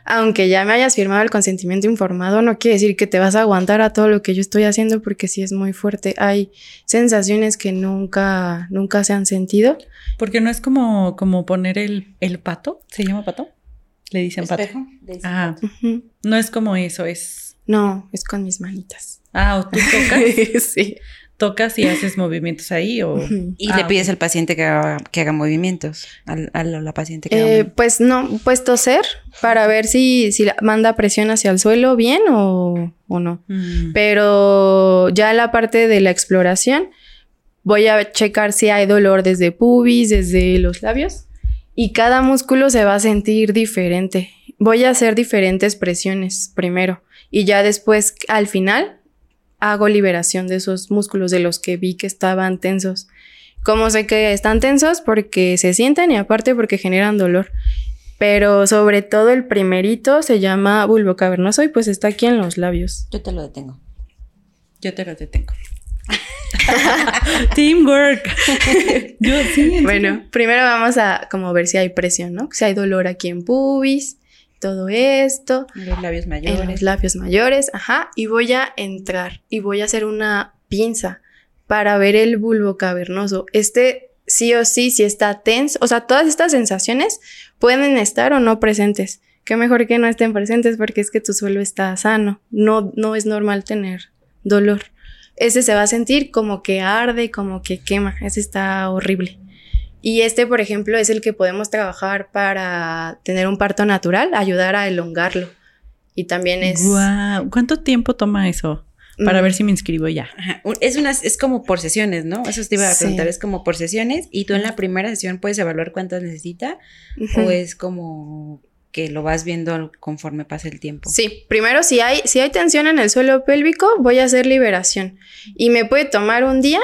Aunque ya me hayas firmado el consentimiento informado, no quiere decir que te vas a aguantar a todo lo que yo estoy haciendo porque sí es muy fuerte. Hay sensaciones que nunca, nunca se han sentido. Porque no es como, como poner el, el pato. ¿Se llama pato? Le dicen pato. Ah, Ujú. no es como eso, es. No, es con mis manitas. Ah, o tú tocas, sí. tocas y haces movimientos ahí o. Y Ah, le pides ok. al paciente que haga, que haga movimientos, al- a la, paciente que haga Eh, movimientos. pues no, pues toser para ver si, si la- manda presión hacia el suelo bien o, o no. Mm, Pero ya la parte de la exploración, voy a checar si hay dolor desde pubis, desde los labios y cada músculo se va a sentir diferente. Voy a hacer diferentes presiones primero y ya después al final hago liberación de esos músculos de los que vi que estaban tensos. ¿Cómo sé que están tensos? Porque se sienten y aparte porque generan dolor. Pero sobre todo el primerito se llama bulbo cavernoso y pues está aquí en los labios. Yo te lo detengo. Yo te lo detengo. Teamwork. Yo sí. Bueno, primero vamos a como ver si hay presión, ¿no? Si hay dolor aquí en pubis, todo esto. En los labios mayores. En los labios mayores, ajá. Y voy a entrar y voy a hacer una pinza para ver el bulbo cavernoso. Este sí o sí, si está tenso, o sea, todas estas sensaciones pueden estar o no presentes. Qué mejor que no estén presentes porque es que tu suelo está sano. No, no es normal tener dolor. Ese se va a sentir como que arde, como que quema. Ese está horrible. Y este, por ejemplo, es el que podemos trabajar para tener un parto natural, ayudar a elongarlo. Y también es. ¿Cuánto tiempo toma eso? para ver mm. si me inscribo ya. Es una, es como por sesiones, ¿no? Eso te iba a preguntar, es como por sesiones y tú en la primera sesión puedes evaluar cuántas necesita o es como que lo vas viendo conforme pasa el tiempo. Sí, primero si hay, si hay tensión en el suelo pélvico, voy a hacer liberación y me puede tomar un día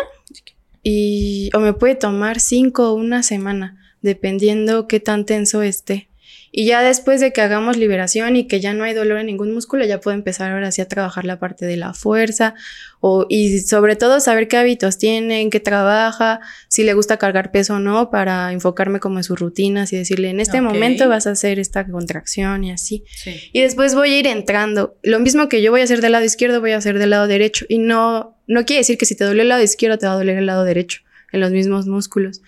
y, o me puede tomar cinco o una semana, dependiendo qué tan tenso esté. Y ya después de que hagamos liberación y que ya no hay dolor en ningún músculo, ya puedo empezar ahora sí a trabajar la parte de la fuerza o, y sobre todo saber qué hábitos tiene, qué trabaja, si le gusta cargar peso o no, para enfocarme como en sus rutinas y decirle, en este momento vas a hacer esta contracción y así. Y después voy a ir entrando. Lo mismo que yo voy a hacer del lado izquierdo, voy a hacer del lado derecho. Y no, no quiere decir que si te duele el lado izquierdo, te va a doler el lado derecho en los mismos músculos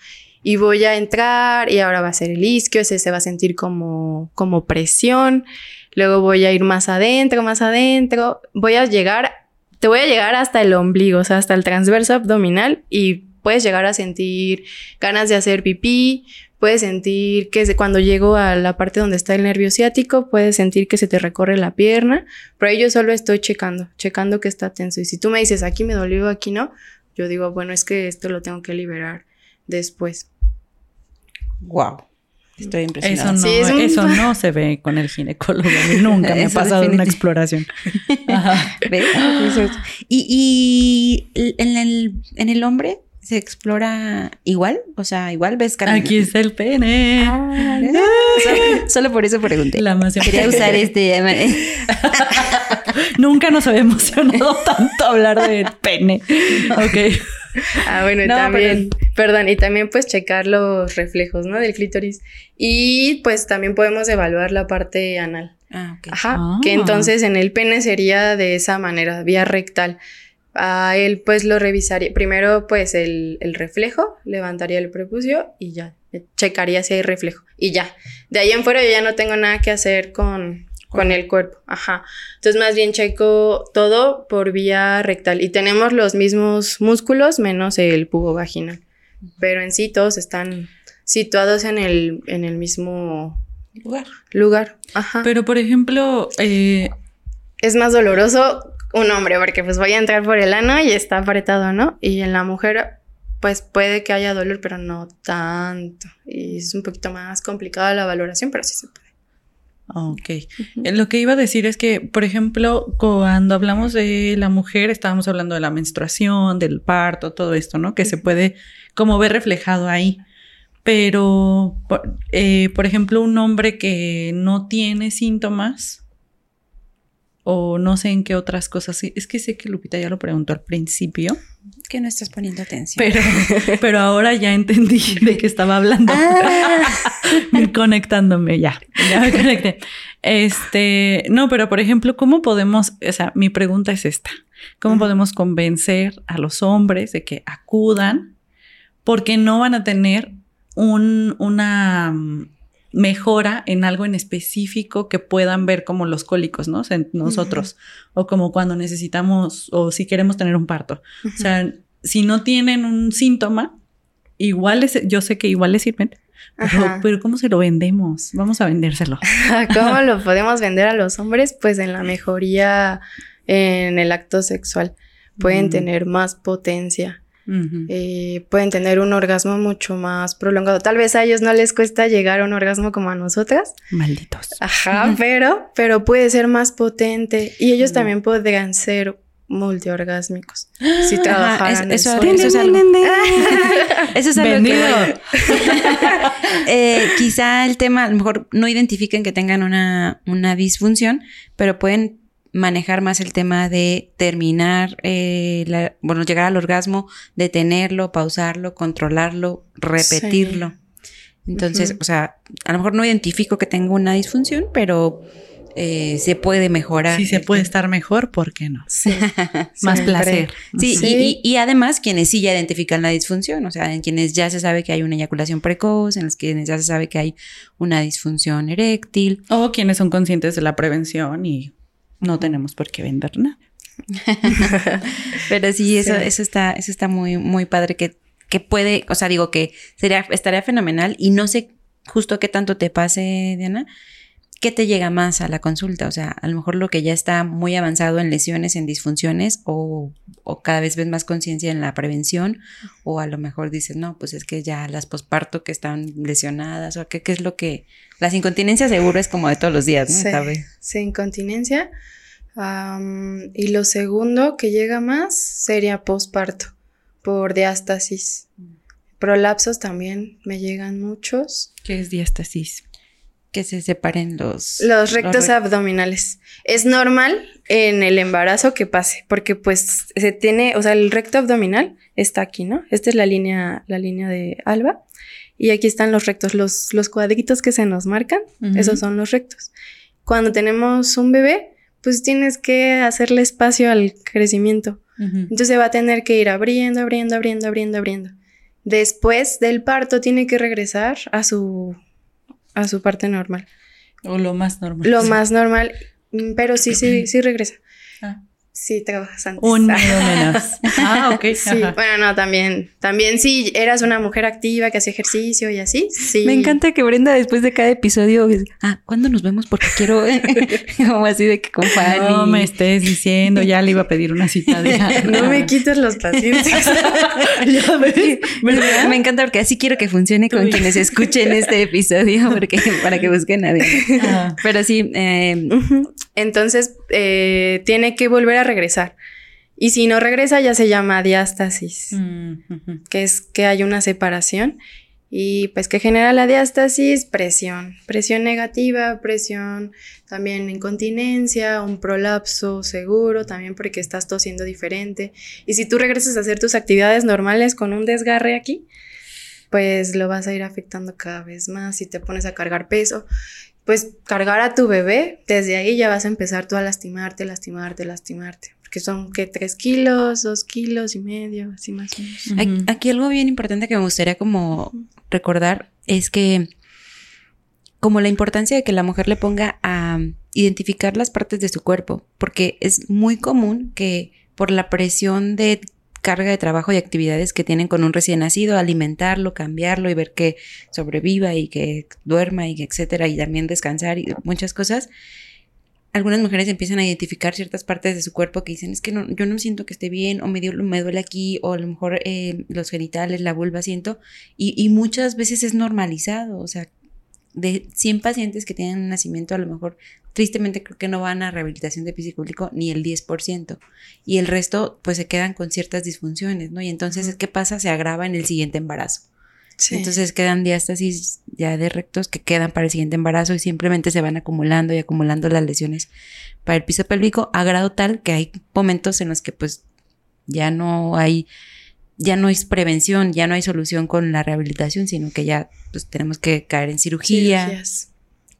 y voy a entrar y ahora va a ser el isquio, ese se va a sentir como, como presión, luego voy a ir más adentro, más adentro, voy a llegar, te voy a llegar hasta el ombligo, o sea, hasta el transverso abdominal y puedes llegar a sentir ganas de hacer pipí, puedes sentir que cuando llego a la parte donde está el nervio ciático, puedes sentir que se te recorre la pierna, pero ahí yo solo estoy checando, checando que está tenso. Y si tú me dices, aquí me dolió, aquí no, yo digo, bueno, es que esto lo tengo que liberar después. Wow. Estoy impresionada. Eso no, eso no se ve con el ginecólogo. Nunca me ha pasado una exploración. Ajá. ¿Y, y en, el, en el hombre se explora igual? O sea, igual ves Aquí está el pene. Ah, solo, por eso pregunté. La Quería usar este. Nunca nos había emocionado tanto hablar de pene. Ok. Ah, bueno, también, perdón, y también pues checar los reflejos, ¿no? Del clítoris. Y pues también podemos evaluar la parte anal. Ah, ok. Ajá, ah. que entonces en el pene sería de esa manera, vía rectal. A él pues lo revisaría, primero pues el, el reflejo, levantaría el prepucio y ya, checaría si hay reflejo y ya. De ahí en fuera yo ya no tengo nada que hacer con, con el cuerpo, ajá. Entonces más bien checo todo por vía rectal y tenemos los mismos músculos menos el pubo vaginal, pero en sí todos están situados en el, en el mismo lugar. lugar. Ajá. Pero por ejemplo, eh, es más doloroso un hombre porque pues voy a entrar por el ano y está apretado, ¿no? Y en la mujer pues puede que haya dolor, pero no tanto. Y es un poquito más complicada la valoración, pero sí se puede. Ok. Eh, lo que iba a decir es que, por ejemplo, cuando hablamos de la mujer, estábamos hablando de la menstruación, del parto, todo esto, ¿no? Que se puede como ver reflejado ahí. Pero, eh, por ejemplo, un hombre que no tiene síntomas, o no sé en qué otras cosas. Es que sé que Lupita ya lo preguntó al principio. Que no estás poniendo atención. Pero, pero ahora ya entendí de qué estaba hablando. Ah. Conectándome, ya. Ya me conecté. Este, no, pero por ejemplo, ¿cómo podemos, o sea, mi pregunta es esta. ¿Cómo podemos convencer a los hombres de que acudan porque no van a tener un, una mejora en algo en específico que puedan ver como los cólicos, ¿no? en nosotros, o como cuando necesitamos, o si queremos tener un parto. O sea, si no tienen un síntoma, igual yo sé que igual les sirven, pero, pero, ¿cómo se lo vendemos? Vamos a vendérselo. ¿Cómo lo podemos vender a los hombres? Pues en la mejoría en el acto sexual. Pueden tener más potencia eh, pueden tener un orgasmo mucho más prolongado. Tal vez a ellos no les cuesta llegar a un orgasmo como a nosotras. Malditos. Ajá, pero, pero puede ser más potente. Y ellos también podrían ser multiorgásmicos si trabajaran eso, eso, es algo, eso es algo que eh, quizá el tema a lo mejor no identifiquen que tengan una, una disfunción pero pueden manejar más el tema de terminar, eh, bueno, llegar al orgasmo, detenerlo, pausarlo, controlarlo, repetirlo. Entonces, o sea, a lo mejor no identifico que tengo una disfunción, pero eh, se puede mejorar. Sí, se puede estar mejor, ¿por qué no? Sí. Más placer. Sí, Y, y, además quienes sí ya identifican la disfunción, o sea, en quienes ya se sabe que hay una eyaculación precoz, en los quienes ya se sabe que hay una disfunción eréctil. O quienes son conscientes de la prevención y no tenemos por qué vender nada. Pero sí, eso, eso está, eso está muy, muy padre que, que puede, o sea, digo que sería, estaría fenomenal y no sé justo qué tanto te pase, Diana, ¿qué te llega más a la consulta? O sea, a lo mejor lo que ya está muy avanzado en lesiones, en disfunciones, o, o cada vez ves más conciencia en la prevención, o a lo mejor dices, no, pues es que ya las posparto que están lesionadas, o qué, qué es lo que... Las incontinencias seguro es como de todos los días, ¿no? Sí, sí incontinencia. y lo segundo que llega más sería posparto, por diástasis. Prolapsos también me llegan muchos. ¿Qué es diástasis? Que se separen los... Los rectos abdominales. Es normal en el embarazo que pase, porque pues se tiene, o sea, el recto abdominal está aquí, ¿no? Esta es la línea, la línea de alba. Y aquí están los rectos, los, los cuadritos que se nos marcan, esos son los rectos. Cuando tenemos un bebé, pues tienes que hacerle espacio al crecimiento. Entonces va a tener que ir abriendo, abriendo, abriendo, abriendo, abriendo. Después del parto tiene que regresar a su a su parte normal. O lo más normal. Lo más normal, pero sí, sí, sí regresa. Ah. Sí, trabajas antes. Un menos. ah, ok. Sí, bueno, no, también, también sí, eras una mujer activa que hacía ejercicio y así, sí. Me encanta que Brenda después de cada episodio, ah, ¿cuándo nos vemos? Porque quiero, como así de que con Fanny. No me estés diciendo, ya le iba a pedir una cita de... no me quites los pacientes. ya ves. Me, encanta porque así quiero que funcione con quienes escuchen este episodio, porque para que busquen a nadie. Pero sí. Eh, Entonces, eh, tiene que volver a regresar. Y si no regresa ya se llama diástasis, mm, que es que hay una separación. Y pues que genera la diástasis, presión, presión negativa, presión también incontinencia, un prolapso seguro, también porque estás tosiendo diferente. Y si tú regresas a hacer tus actividades normales con un desgarre aquí, pues lo vas a ir afectando cada vez más si te pones a cargar peso pues cargar a tu bebé, desde ahí ya vas a empezar tú a lastimarte, lastimarte, lastimarte. Porque son que tres kilos, dos kilos y medio, así más o menos. Aquí algo bien importante que me gustaría como recordar es que como la importancia de que la mujer le ponga a identificar las partes de su cuerpo, porque es muy común que por la presión de carga de trabajo y actividades que tienen con un recién nacido, alimentarlo, cambiarlo y ver que sobreviva y que duerma y etcétera, y también descansar y muchas cosas. Algunas mujeres empiezan a identificar ciertas partes de su cuerpo que dicen, es que no, yo no siento que esté bien, o me, me duele aquí, o a lo mejor eh, los genitales, la vulva siento, y, y muchas veces es normalizado, o sea, de 100 pacientes que tienen un nacimiento, a lo mejor tristemente creo que no van a rehabilitación de público ni el 10%. Y el resto pues se quedan con ciertas disfunciones, ¿no? Y entonces, ¿qué pasa? Se agrava en el siguiente embarazo. Entonces quedan diástasis ya de rectos que quedan para el siguiente embarazo y simplemente se van acumulando y acumulando las lesiones para el piso pélvico a grado tal que hay momentos en los que pues ya no hay ya no es prevención, ya no hay solución con la rehabilitación, sino que ya pues, tenemos que caer en cirugía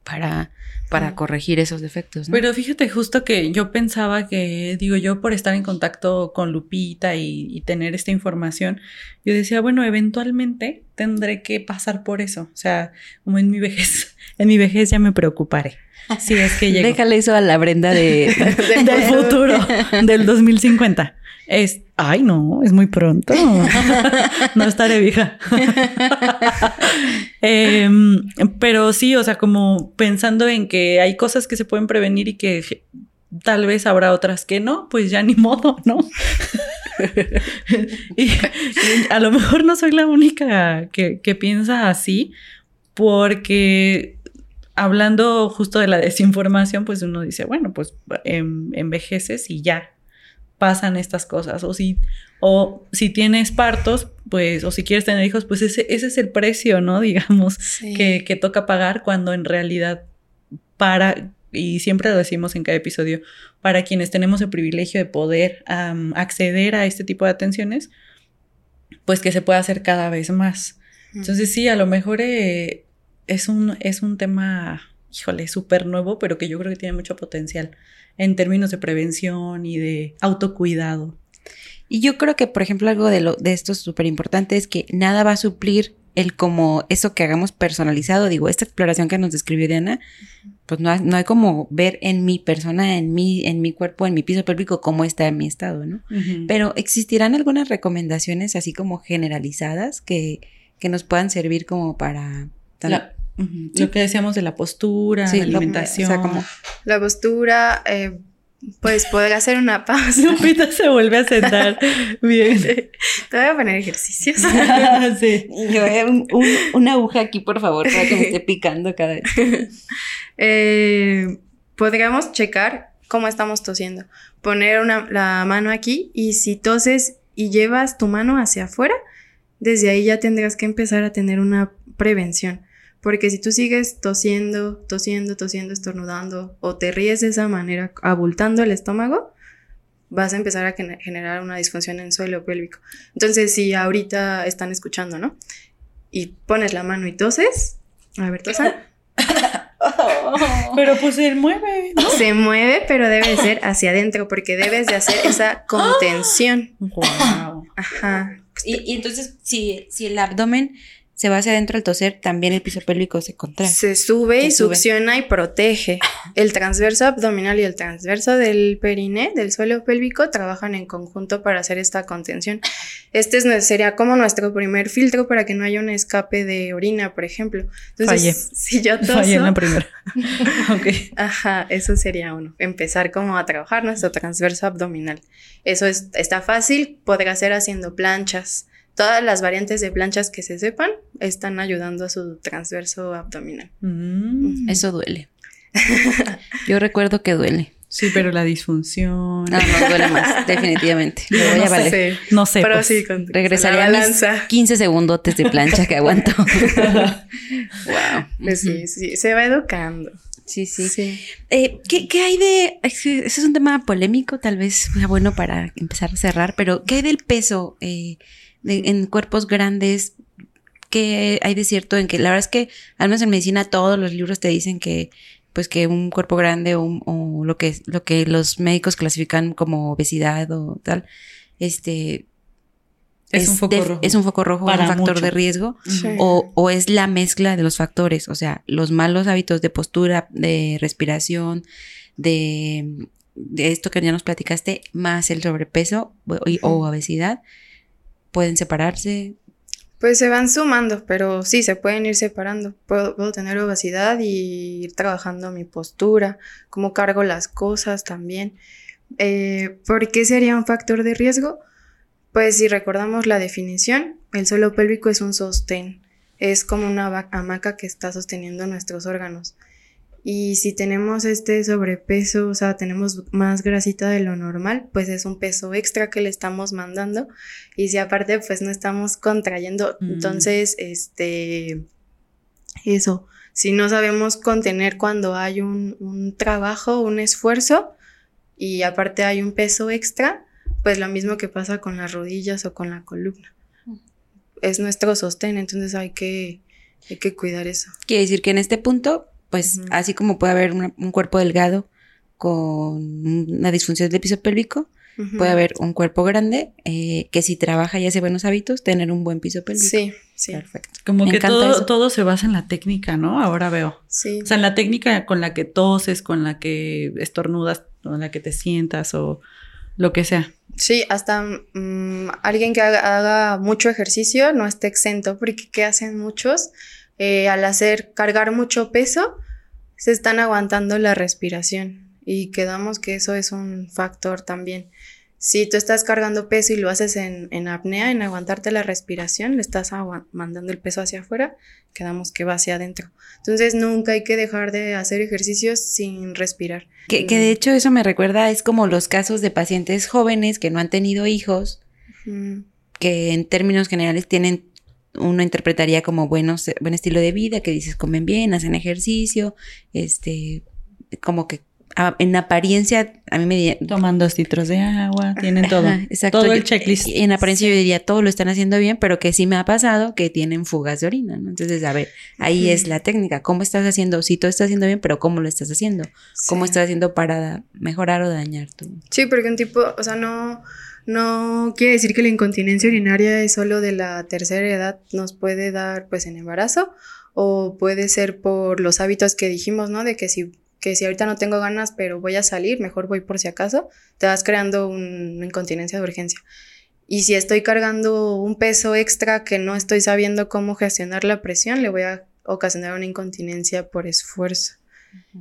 para, para corregir esos defectos. Pero fíjate justo que yo pensaba que, digo yo, por estar en contacto con Lupita y, tener esta información, yo decía, bueno, eventualmente tendré que pasar por eso. O sea, como en mi vejez, en mi vejez ya me preocuparé. Si es que llego. Déjale eso a la Brenda de, del futuro, del 2050. Es, ay, no, es muy pronto. no estaré vieja. Em, pero sí, o sea, como pensando en que hay cosas que se pueden prevenir y que tal vez habrá otras que no, pues ya ni modo, ¿no? y, a lo mejor no soy la única que, que piensa así, porque hablando justo de la desinformación, pues uno dice, bueno, pues em, envejeces y ya pasan estas cosas. O si, o si tienes partos, pues, o si quieres tener hijos, pues ese, ese es el precio, ¿no? Digamos, que, que, toca pagar cuando en realidad para, y siempre lo decimos en cada episodio, para quienes tenemos el privilegio de poder acceder a este tipo de atenciones, pues que se pueda hacer cada vez más. Entonces sí, a lo mejor eh, es, un, es un tema, híjole, súper nuevo, pero que yo creo que tiene mucho potencial en términos de prevención y de autocuidado. Y yo creo que, por ejemplo, algo de, lo, de esto súper importante es que nada va a suplir el como eso que hagamos personalizado. Digo, esta exploración que nos describió Diana, pues no, no hay como ver en mi persona, en mi, en mi cuerpo, en mi piso pélvico, cómo está en mi estado, ¿no? Pero existirán algunas recomendaciones así como generalizadas que, que nos puedan servir como para... Lo que decíamos de la postura, la alimentación. o sea, como... La postura, eh, pues poder hacer una pausa. Lupita se vuelve a sentar. Bien. Te voy a poner ejercicios. sí. Yo voy a un, una aguja aquí, por favor, para que me esté picando cada vez. Eh, podríamos checar cómo estamos tosiendo. Poner una, la mano aquí y si toses y llevas tu mano hacia afuera, desde ahí ya tendrás que empezar a tener una prevención. Porque si tú sigues tosiendo, tosiendo, tosiendo, estornudando o te ríes de esa manera, abultando el estómago, vas a empezar a generar una disfunción en suelo pélvico. Entonces, si ahorita están escuchando, ¿no? Y pones la mano y toses, a ver, tosa. pero pues se mueve, ¿no? Se mueve, pero debe ser hacia adentro porque debes de hacer esa contención. Wow. Ajá. Y, y entonces, si, si el abdomen se va hacia adentro al toser, también el piso pélvico se contrae. Se sube y succiona y protege. El transverso abdominal y el transverso del periné, del suelo pélvico, trabajan en conjunto para hacer esta contención. Este es, sería como nuestro primer filtro para que no haya un escape de orina, por ejemplo. Entonces, si yo toso... Fallé en la primera. ok. Ajá, eso sería uno. Empezar como a trabajar nuestro transverso abdominal. Eso es, está fácil, podrá ser haciendo planchas todas las variantes de planchas que se sepan están ayudando a su transverso abdominal. Mm. Eso duele. Yo recuerdo que duele. Sí, pero la disfunción. No, no duele más, definitivamente. Lo voy a valer. No sé. Pero pues. sí, con regresaría a mis 15 segundotes de plancha que aguanto. wow. Pues sí, sí, se va educando. Sí, sí. sí. Eh, ¿qué, ¿qué, hay de.? Ese es un tema polémico, tal vez bueno para empezar a cerrar, pero ¿qué hay del peso? Eh, en cuerpos grandes, que hay de cierto en que la verdad es que al menos en medicina todos los libros te dicen que pues que un cuerpo grande o, lo que lo que los médicos clasifican como obesidad o tal, este es, un foco rojo. Es un foco rojo, un factor de riesgo, o, o, es la mezcla de los factores, o sea, los malos hábitos de postura, de respiración, de, de esto que ya nos platicaste, más el sobrepeso o obesidad, pueden separarse? Pues se van sumando, pero sí, se pueden ir separando. Puedo, tener obesidad y ir trabajando mi postura, cómo cargo las cosas también. Eh, ¿Por qué sería un factor de riesgo? Pues si recordamos la definición, el suelo pélvico es un sostén, es como una hamaca que está sosteniendo nuestros órganos. Y si tenemos este sobrepeso, o sea, tenemos más grasita de lo normal, pues es un peso extra que le estamos mandando. Y si aparte, pues no estamos contrayendo, mm. entonces, este, eso, si no sabemos contener cuando hay un, un trabajo, un esfuerzo, y aparte hay un peso extra, pues lo mismo que pasa con las rodillas o con la columna. Es nuestro sostén, entonces hay que, hay que cuidar eso. Quiere decir que en este punto pues así como puede haber un cuerpo delgado con una disfunción del piso pélvico, puede haber un cuerpo grande eh, que si trabaja y hace buenos hábitos, tener un buen piso pélvico. Sí, sí. Perfecto. Como que todo, todo se basa en la técnica, ¿no? Ahora veo. Sí. O sea, en la técnica con la que toses, con la que estornudas, con la que te sientas o lo que sea. Sí, hasta mm, alguien que haga, mucho ejercicio no esté exento, porque ¿qué hacen muchos? Eh, al hacer cargar mucho peso, se están aguantando la respiración y quedamos que eso es un factor también. Si tú estás cargando peso y lo haces en, apnea, en aguantarte la respiración, le estás mandando el peso hacia afuera, quedamos que va hacia adentro. Entonces nunca hay que dejar de hacer ejercicios sin respirar. Que, de hecho eso me recuerda, es como los casos de pacientes jóvenes que no han tenido hijos, que en términos generales tienen, uno interpretaría como buenos, buen estilo de vida, que dices comen bien, hacen ejercicio, este, como que en apariencia, a mí me diría... Toman dos litros de agua, tienen todo. exacto. Todo el checklist. En apariencia yo diría, todo lo están haciendo bien, pero que sí me ha pasado que tienen fugas de orina, ¿no? Entonces, a ver, ahí es la técnica. ¿Cómo estás haciendo? Sí, todo está haciendo bien, pero ¿cómo lo estás haciendo? ¿Cómo estás haciendo para mejorar o dañar tú? Sí, porque un tipo, o sea, no... No quiere decir que la incontinencia urinaria es solo de la tercera edad, nos puede dar pues en embarazo o puede ser por los hábitos que dijimos, ¿no? De que si que si ahorita no tengo ganas, pero voy a salir, mejor voy por si acaso, te vas creando una incontinencia de urgencia. Y si estoy cargando un peso extra que no estoy sabiendo cómo gestionar la presión, le voy a ocasionar una incontinencia por esfuerzo.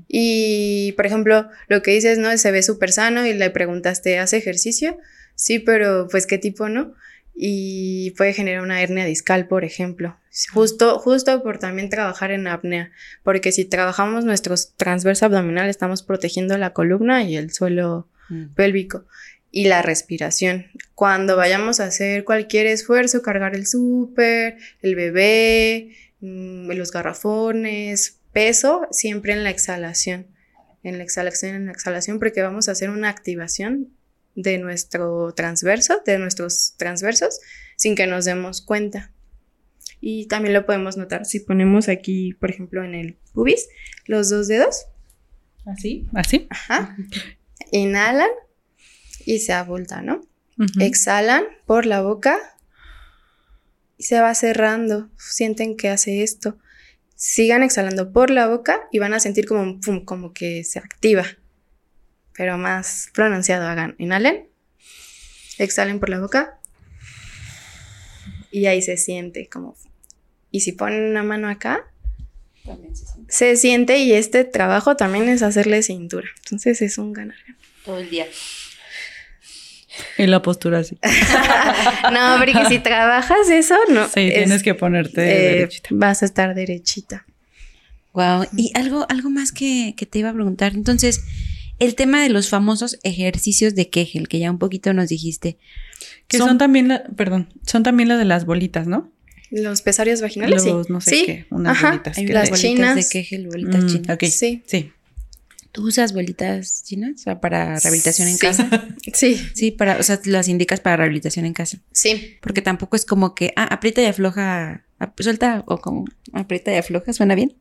Y, por ejemplo, lo que dices, ¿no? Se ve súper sano y le preguntaste, ¿hace ejercicio? Sí, pero pues qué tipo, ¿no? y puede generar una hernia discal, por ejemplo. Justo, justo por también trabajar en apnea, porque si trabajamos nuestro transverso abdominal estamos protegiendo la columna y el suelo mm. pélvico y la respiración. Cuando vayamos a hacer cualquier esfuerzo, cargar el súper, el bebé, mm, los garrafones, peso, siempre en la exhalación. En la exhalación, en la exhalación, porque vamos a hacer una activación de nuestro transverso, de nuestros transversos, sin que nos demos cuenta. Y también lo podemos notar si ponemos aquí, por ejemplo, en el pubis, los dos dedos. Así, así. Ajá. Inhalan y se abulta, ¿no? Exhalan por la boca y se va cerrando. Sienten que hace esto. Sigan exhalando por la boca y van a sentir como, como que se activa pero más pronunciado hagan. Inhalen, exhalen por la boca y ahí se siente como... Y si ponen una mano acá, también se siente. Se siente y este trabajo también es hacerle cintura. Entonces es un ganar. Todo el día. Y la postura así. no, porque si trabajas eso, no. Sí, tienes que ponerte eh, derechita. Vas a estar derechita. Wow. Y algo, algo más que, que te iba a preguntar. Entonces, el tema de los famosos ejercicios de Kegel, que ya un poquito nos dijiste. Que son, también, la, perdón, son también las de las bolitas, ¿no? Los pesarios vaginales, Los, no sé qué, unas bolitas. las chinas. de Kegel, bolitas mm, chinas. Sí. Sí. ¿Tú usas bolitas chinas? O sea, para rehabilitación en casa. Sí. Sí, para, o sea, las indicas para rehabilitación en casa. Sí. Porque tampoco es como que, ah, aprieta y afloja, suelta, o como aprieta y afloja, ¿suena bien?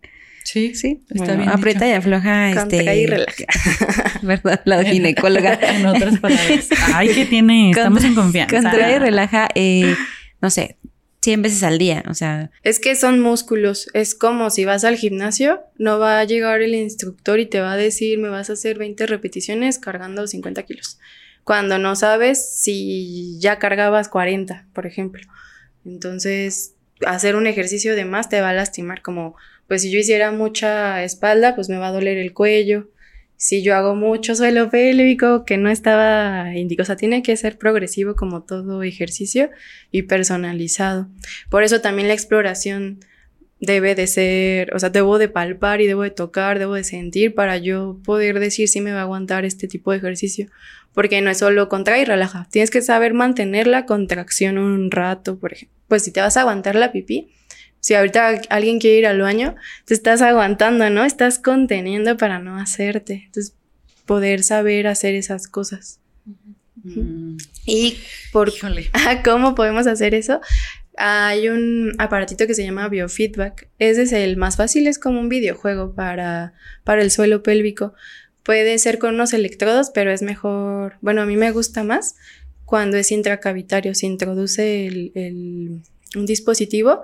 Sí, sí, está bien. Aprieta y afloja. Este, y relaja. ¿Verdad? La ginecóloga. en otras palabras. Ay, que tiene, estamos en confianza. Contrae y relaja, eh, no sé, 100 veces al día, o sea. Es que son músculos, es como si vas al gimnasio, no va a llegar el instructor y te va a decir, me vas a hacer 20 repeticiones cargando 50 kilos, cuando no sabes si ya cargabas 40, por ejemplo. Entonces, hacer un ejercicio de más te va a lastimar, como pues si yo hiciera mucha espalda, pues me va a doler el cuello. Si yo hago mucho suelo pélvico que no estaba indicado, o sea, tiene que ser progresivo como todo ejercicio y personalizado. Por eso también la exploración debe de ser, o sea, debo de palpar y debo de tocar, debo de sentir para yo poder decir si me va a aguantar este tipo de ejercicio. Porque no es solo contrae y relaja, tienes que saber mantener la contracción un rato, por ejemplo. Pues si te vas a aguantar la pipí, si ahorita alguien quiere ir al baño, te estás aguantando, ¿no? Estás conteniendo para no hacerte. Entonces, poder saber hacer esas cosas. Mm. Y por cómo podemos hacer eso, hay un aparatito que se llama biofeedback. Ese es el más fácil, es como un videojuego para, para el suelo pélvico. Puede ser con unos electrodos, pero es mejor, bueno, a mí me gusta más cuando es intracavitario, se introduce el, un dispositivo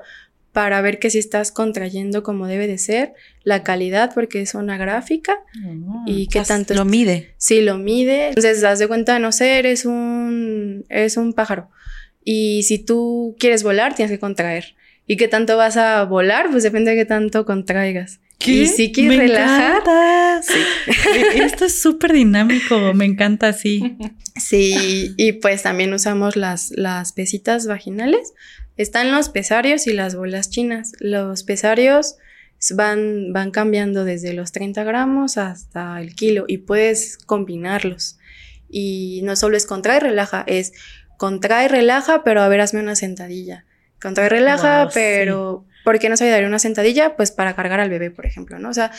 para ver que si estás contrayendo como debe de ser, la calidad porque es una gráfica ah, y qué tanto lo mide. Sí, lo mide. Entonces, das de cuenta, no sé, eres un eres un pájaro y si tú quieres volar, tienes que contraer. ¿Y qué tanto vas a volar? Pues depende de qué tanto contraigas. ¿Qué? Y si quieres relajar, Sí. Esto es súper dinámico, me encanta así. Sí, y pues también usamos las, las pesitas vaginales. Están los pesarios y las bolas chinas. Los pesarios van, van cambiando desde los 30 gramos hasta el kilo y puedes combinarlos. Y no solo es contrae y relaja, es contrae y relaja, pero a ver, hazme una sentadilla. Contrae y relaja, pero ¿por qué no se ayudaría una sentadilla? Pues para cargar al bebé, por ejemplo, ¿no? O sea,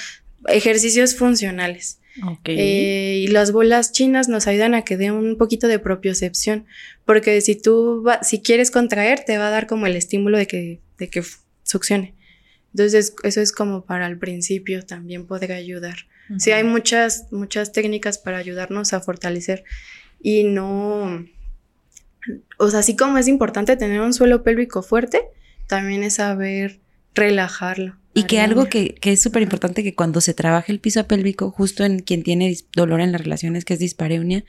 ejercicios funcionales. Eh, y las bolas chinas nos ayudan a que dé un poquito de propiocepción, porque si tú, si quieres contraer, te va a dar como el estímulo de que, de que succione. Entonces, eso es como para el principio también podría ayudar. Sí, hay muchas, muchas técnicas para ayudarnos a fortalecer y no, o sea, así como es importante tener un suelo pélvico fuerte, también es saber relajarlo. Y que algo que, que es súper importante que cuando se trabaja el piso pélvico, justo en quien tiene dolor en las relaciones, que es dispareunia,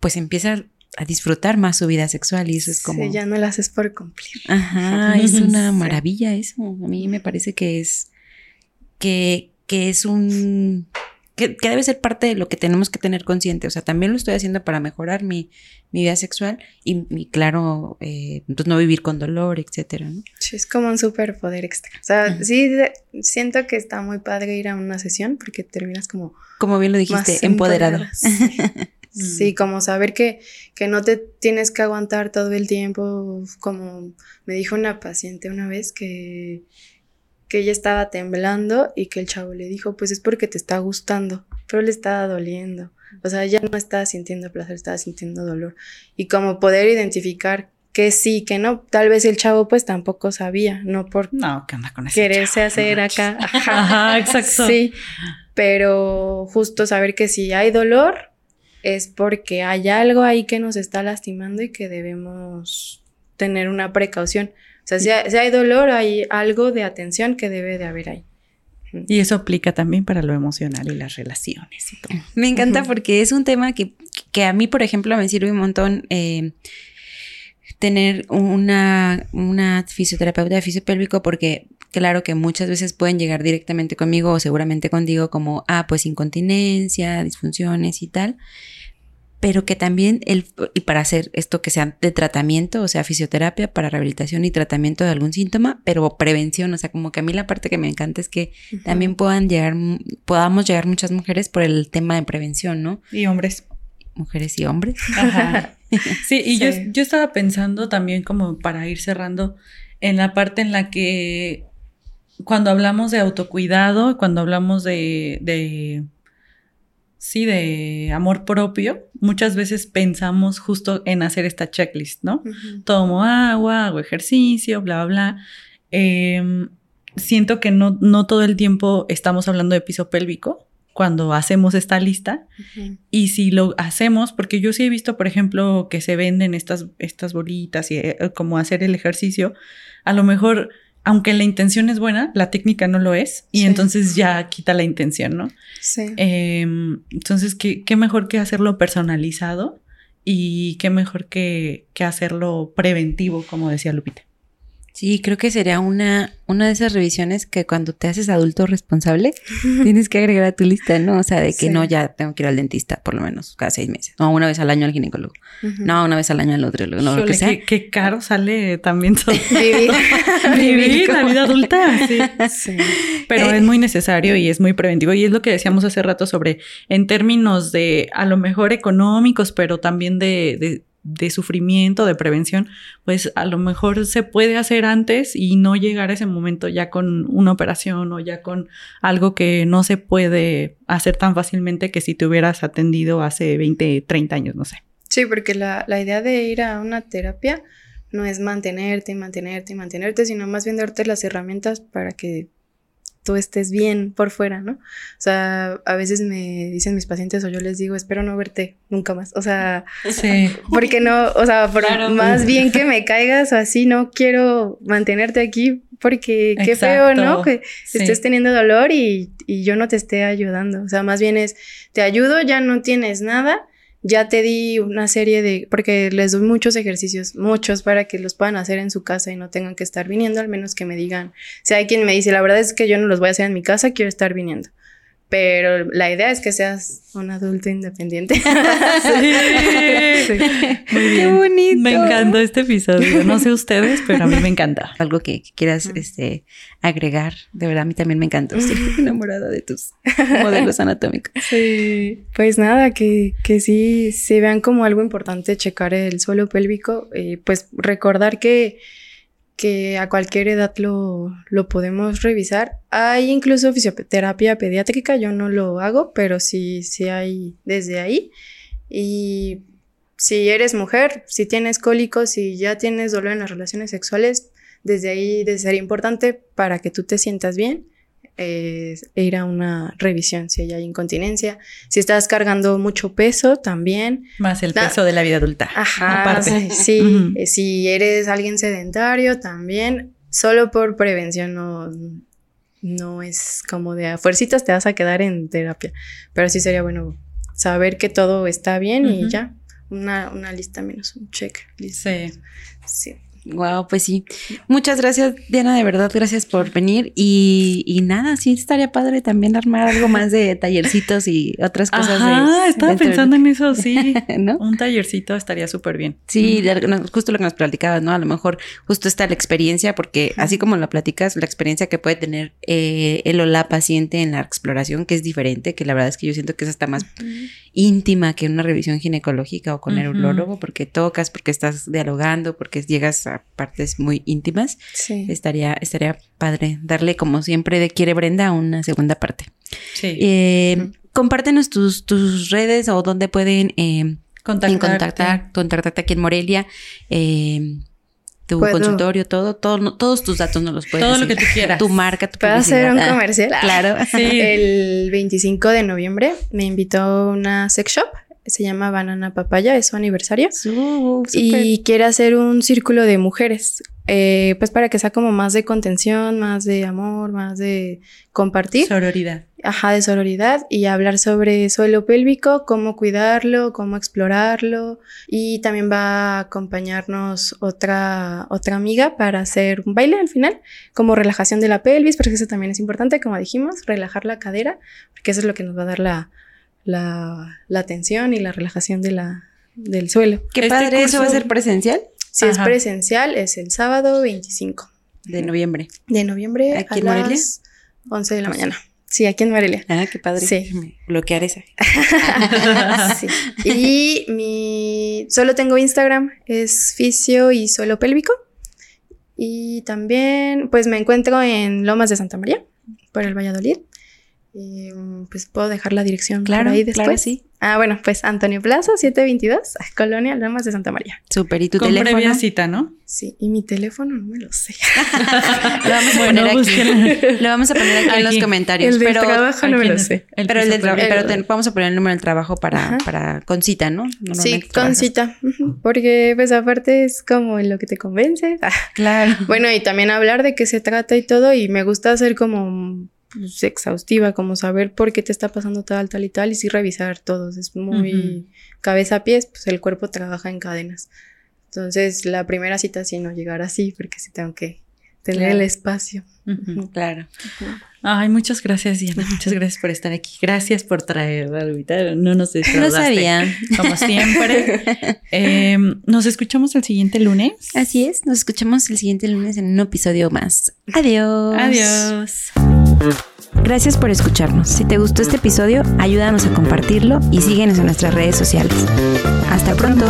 pues empieza a disfrutar más su vida sexual y eso es como... Sí, ya no lo haces por cumplir. Ajá, es una maravilla eso. A mí me parece que es... que, que es un... Que, debe ser parte de lo que tenemos que tener consciente. O sea, también lo estoy haciendo para mejorar mi, mi vida sexual y, claro, eh, pues no vivir con dolor, etcétera, ¿no? Sí, es como un superpoder extra. O sea, sí, siento que está muy padre ir a una sesión porque terminas como... Como bien lo dijiste, empoderado. Sí, mm. como saber que, que no te tienes que aguantar todo el tiempo, como me dijo una paciente una vez que, que ella estaba temblando y que el chavo le dijo, pues es porque te está gustando, pero le estaba doliendo. O sea, ella no estaba sintiendo placer, estaba sintiendo dolor. Y como poder identificar que sí, que no, tal vez el chavo pues tampoco sabía, no por no, ¿qué onda con quererse hacer acá. Ajá, exacto. Sí, pero justo saber que si hay dolor, es porque hay algo ahí que nos está lastimando y que debemos tener una precaución. O sea, si hay, dolor, hay algo de atención que debe de haber ahí. Y eso aplica también para lo emocional y las relaciones y todo. Me encanta porque es un tema que, a mí, por ejemplo, me sirve un montón eh, tener una, una fisioterapeuta de fisiopélvico porque claro que muchas veces pueden llegar directamente conmigo o seguramente contigo como, ah, pues incontinencia, disfunciones y tal pero que también el, y para hacer esto que sea de tratamiento, o sea, fisioterapia para rehabilitación y tratamiento de algún síntoma, pero prevención, o sea, como que a mí la parte que me encanta es que también puedan llegar, podamos llegar muchas mujeres por el tema de prevención, ¿no? Y hombres. Mujeres y hombres. Ajá. Sí, y Yo, yo estaba pensando también como para ir cerrando en la parte en la que cuando hablamos de autocuidado, cuando hablamos de, de sí, de amor propio, muchas veces pensamos justo en hacer esta checklist, ¿no? Tomo agua, hago ejercicio, bla, bla, bla. Em, siento que no, no todo el tiempo estamos hablando de piso pélvico cuando hacemos esta lista. Y si lo hacemos, porque yo sí he visto, por ejemplo, que se venden estas, estas bolitas y eh, como hacer el ejercicio, a lo mejor aunque la intención es buena, la técnica no lo es y entonces ya quita la intención, ¿no? Sí. Em, entonces, ¿qué, ¿qué, mejor que hacerlo personalizado y qué mejor que, que hacerlo preventivo, como decía Lupita. Sí, creo que sería una, una de esas revisiones que cuando te haces adulto responsable tienes que agregar a tu lista, ¿no? O sea, de que no, ya tengo que ir al dentista por lo menos cada seis meses. No, una vez al año al ginecólogo. No, una vez al año al otro. No, lo que sea. Qué, caro sale también vivir. vivir la vida adulta. Sí. Pero es muy necesario y es muy preventivo. Y es lo que decíamos hace rato sobre, en términos de a lo mejor económicos, pero también de de sufrimiento, de prevención, pues a lo mejor se puede hacer antes y no llegar a ese momento ya con una operación o ya con algo que no se puede hacer tan fácilmente que si te hubieras atendido hace 20, 30 años, no sé. Sí, porque la, la idea de ir a una terapia no es mantenerte, mantenerte, mantenerte, sino más bien darte las herramientas para que tú estés bien por fuera, ¿no? O sea, a veces me dicen mis pacientes o yo les digo, espero no verte nunca más. O sea, sí. porque no, o sea, por más bien que me caigas o así, no quiero mantenerte aquí porque qué feo, ¿no? Que estés teniendo dolor y, y yo no te esté ayudando. O sea, más bien es, te ayudo, ya no tienes nada ya te di una serie de, porque les doy muchos ejercicios, muchos para que los puedan hacer en su casa y no tengan que estar viniendo, al menos que me digan, si hay quien me dice, la verdad es que yo no los voy a hacer en mi casa, quiero estar viniendo. Pero la idea es que seas un adulto independiente. Sí. Muy bien. Qué bonito. Me encantó este episodio. No sé ustedes, pero a mí me encanta. Algo que, que quieras este, agregar. De verdad, a mí también me encantó. Estoy enamorada de tus modelos anatómicos. Sí. Pues nada, que, que sí se vean como algo importante checar el suelo pélvico. y pues recordar que, que a cualquier edad lo, lo podemos revisar. Hay incluso fisioterapia pediátrica, yo no lo hago, pero sí, sí hay desde ahí. Y si eres mujer, si tienes cólicos, si ya tienes dolor en las relaciones sexuales, desde ahí de ser importante para que tú te sientas bien, eh, ir a una revisión si hay incontinencia. Si estás cargando mucho peso, también. Más el Da- peso de la vida adulta. Ajá, Aparte. sí. Si eres alguien sedentario, también. Solo por prevención no, no es como de a fuercitas te vas a quedar en terapia. Pero sí sería bueno saber que todo está bien y ya. Una, una lista menos, un check. Sí. Sí. Wow, pues sí. Muchas gracias, Diana, de verdad, gracias por venir. Y, y nada, sí estaría padre también armar algo más de tallercitos y otras cosas de. estaba pensando en eso, sí. ¿No? Un tallercito estaría súper bien. Sí, justo lo que nos platicabas, ¿no? A lo mejor justo está la experiencia, porque así como lo platicas, la experiencia que puede tener eh, el o la paciente en la exploración, que es diferente, que la verdad es que yo siento que es hasta más íntima que una revisión ginecológica o con el Ujú. urologo, porque tocas, porque estás dialogando, porque llegas a partes muy íntimas. Sí. Estaría, estaría padre darle, como siempre, de Quiere Brenda, una segunda parte. Sí. Eh. Compártenos tus, tus redes o dónde pueden eh, contactar, contactarte aquí en Morelia, eh, tu Puedo- consultorio, todo, todo, no- todos tus datos nos los puedes Todo lo que tú quieras. Tu marca, tu ¿Puedo hacer un publicidad. Ah, comercial? Claro. Sí. El 25 de noviembre me invitó una sex shop. Se llama Banana Papaya, es su aniversario. Súper. y quiere hacer un círculo de mujeres, eh, pues para que sea como más de contención, más de amor, más de compartir, Sororidad. ajá, de sororidad y hablar sobre suelo pélvico, cómo cuidarlo, cómo explorarlo y también va a acompañarnos otra, otra amiga para hacer un baile al final, como relajación de la pelvis, porque eso también es importante, como dijimos, relajar la cadera, porque eso es lo que nos va a dar la, la, la tensión y la relajación de la, del suelo. Qué Este padre, ¿eso va a curso- ser presencial? Si es presencial, es el sábado 25 De noviembre. de noviembre ¿Aquí a en Morelia? las 11 de la mañana. Sí, aquí en Morelia. Ah, qué padre. Sí. Bloquear esa. Sí. Y mi solo tengo Instagram, es fisio y suelo pélvico. Y también, pues me encuentro en Lomas de Santa María, por el Valladolid. Y, mm, pues puedo dejar la dirección Claro, por ahí después. claro, sí. Ah, bueno, pues Antonio Plaza, 722, Colonia Lomas de Santa María. Súper. ¿Y tu Con teléfono? previa cita, ¿no? Sí, y mi teléfono no me lo sé. Lo vamos a Bueno, poner aquí. búsquenlo. Lo vamos a poner aquí, en los comentarios. el del pero trabajo no me lo sé. el pero el del piso tra- previo. pero te- vamos a poner el número del trabajo para, para con cita, ¿no? Sí, con trabajas. cita. Porque pues aparte es como en lo que te convence. Claro. Bueno, y también hablar de qué se trata y todo. Y me gusta ser como pues, exhaustiva, como saber por qué te está pasando tal, tal y tal. Y sí revisar todos. Es muy cabeza a pies, pues el cuerpo trabaja en cadenas. Entonces, la primera cita sí no llegar así, porque sí tengo que tener Claro. el espacio. Ujú. Claro. Ay, muchas gracias, Diana. Muchas gracias por estar aquí. Gracias por traer ahorita. No nos No defraudaste. sabía. Como siempre. Eh, nos escuchamos el siguiente lunes. Así es. Nos escuchamos el siguiente lunes en un episodio más. Adiós. Adiós. Gracias por escucharnos. Si te gustó este episodio, ayúdanos a compartirlo y síguenos en nuestras redes sociales. Hasta pronto.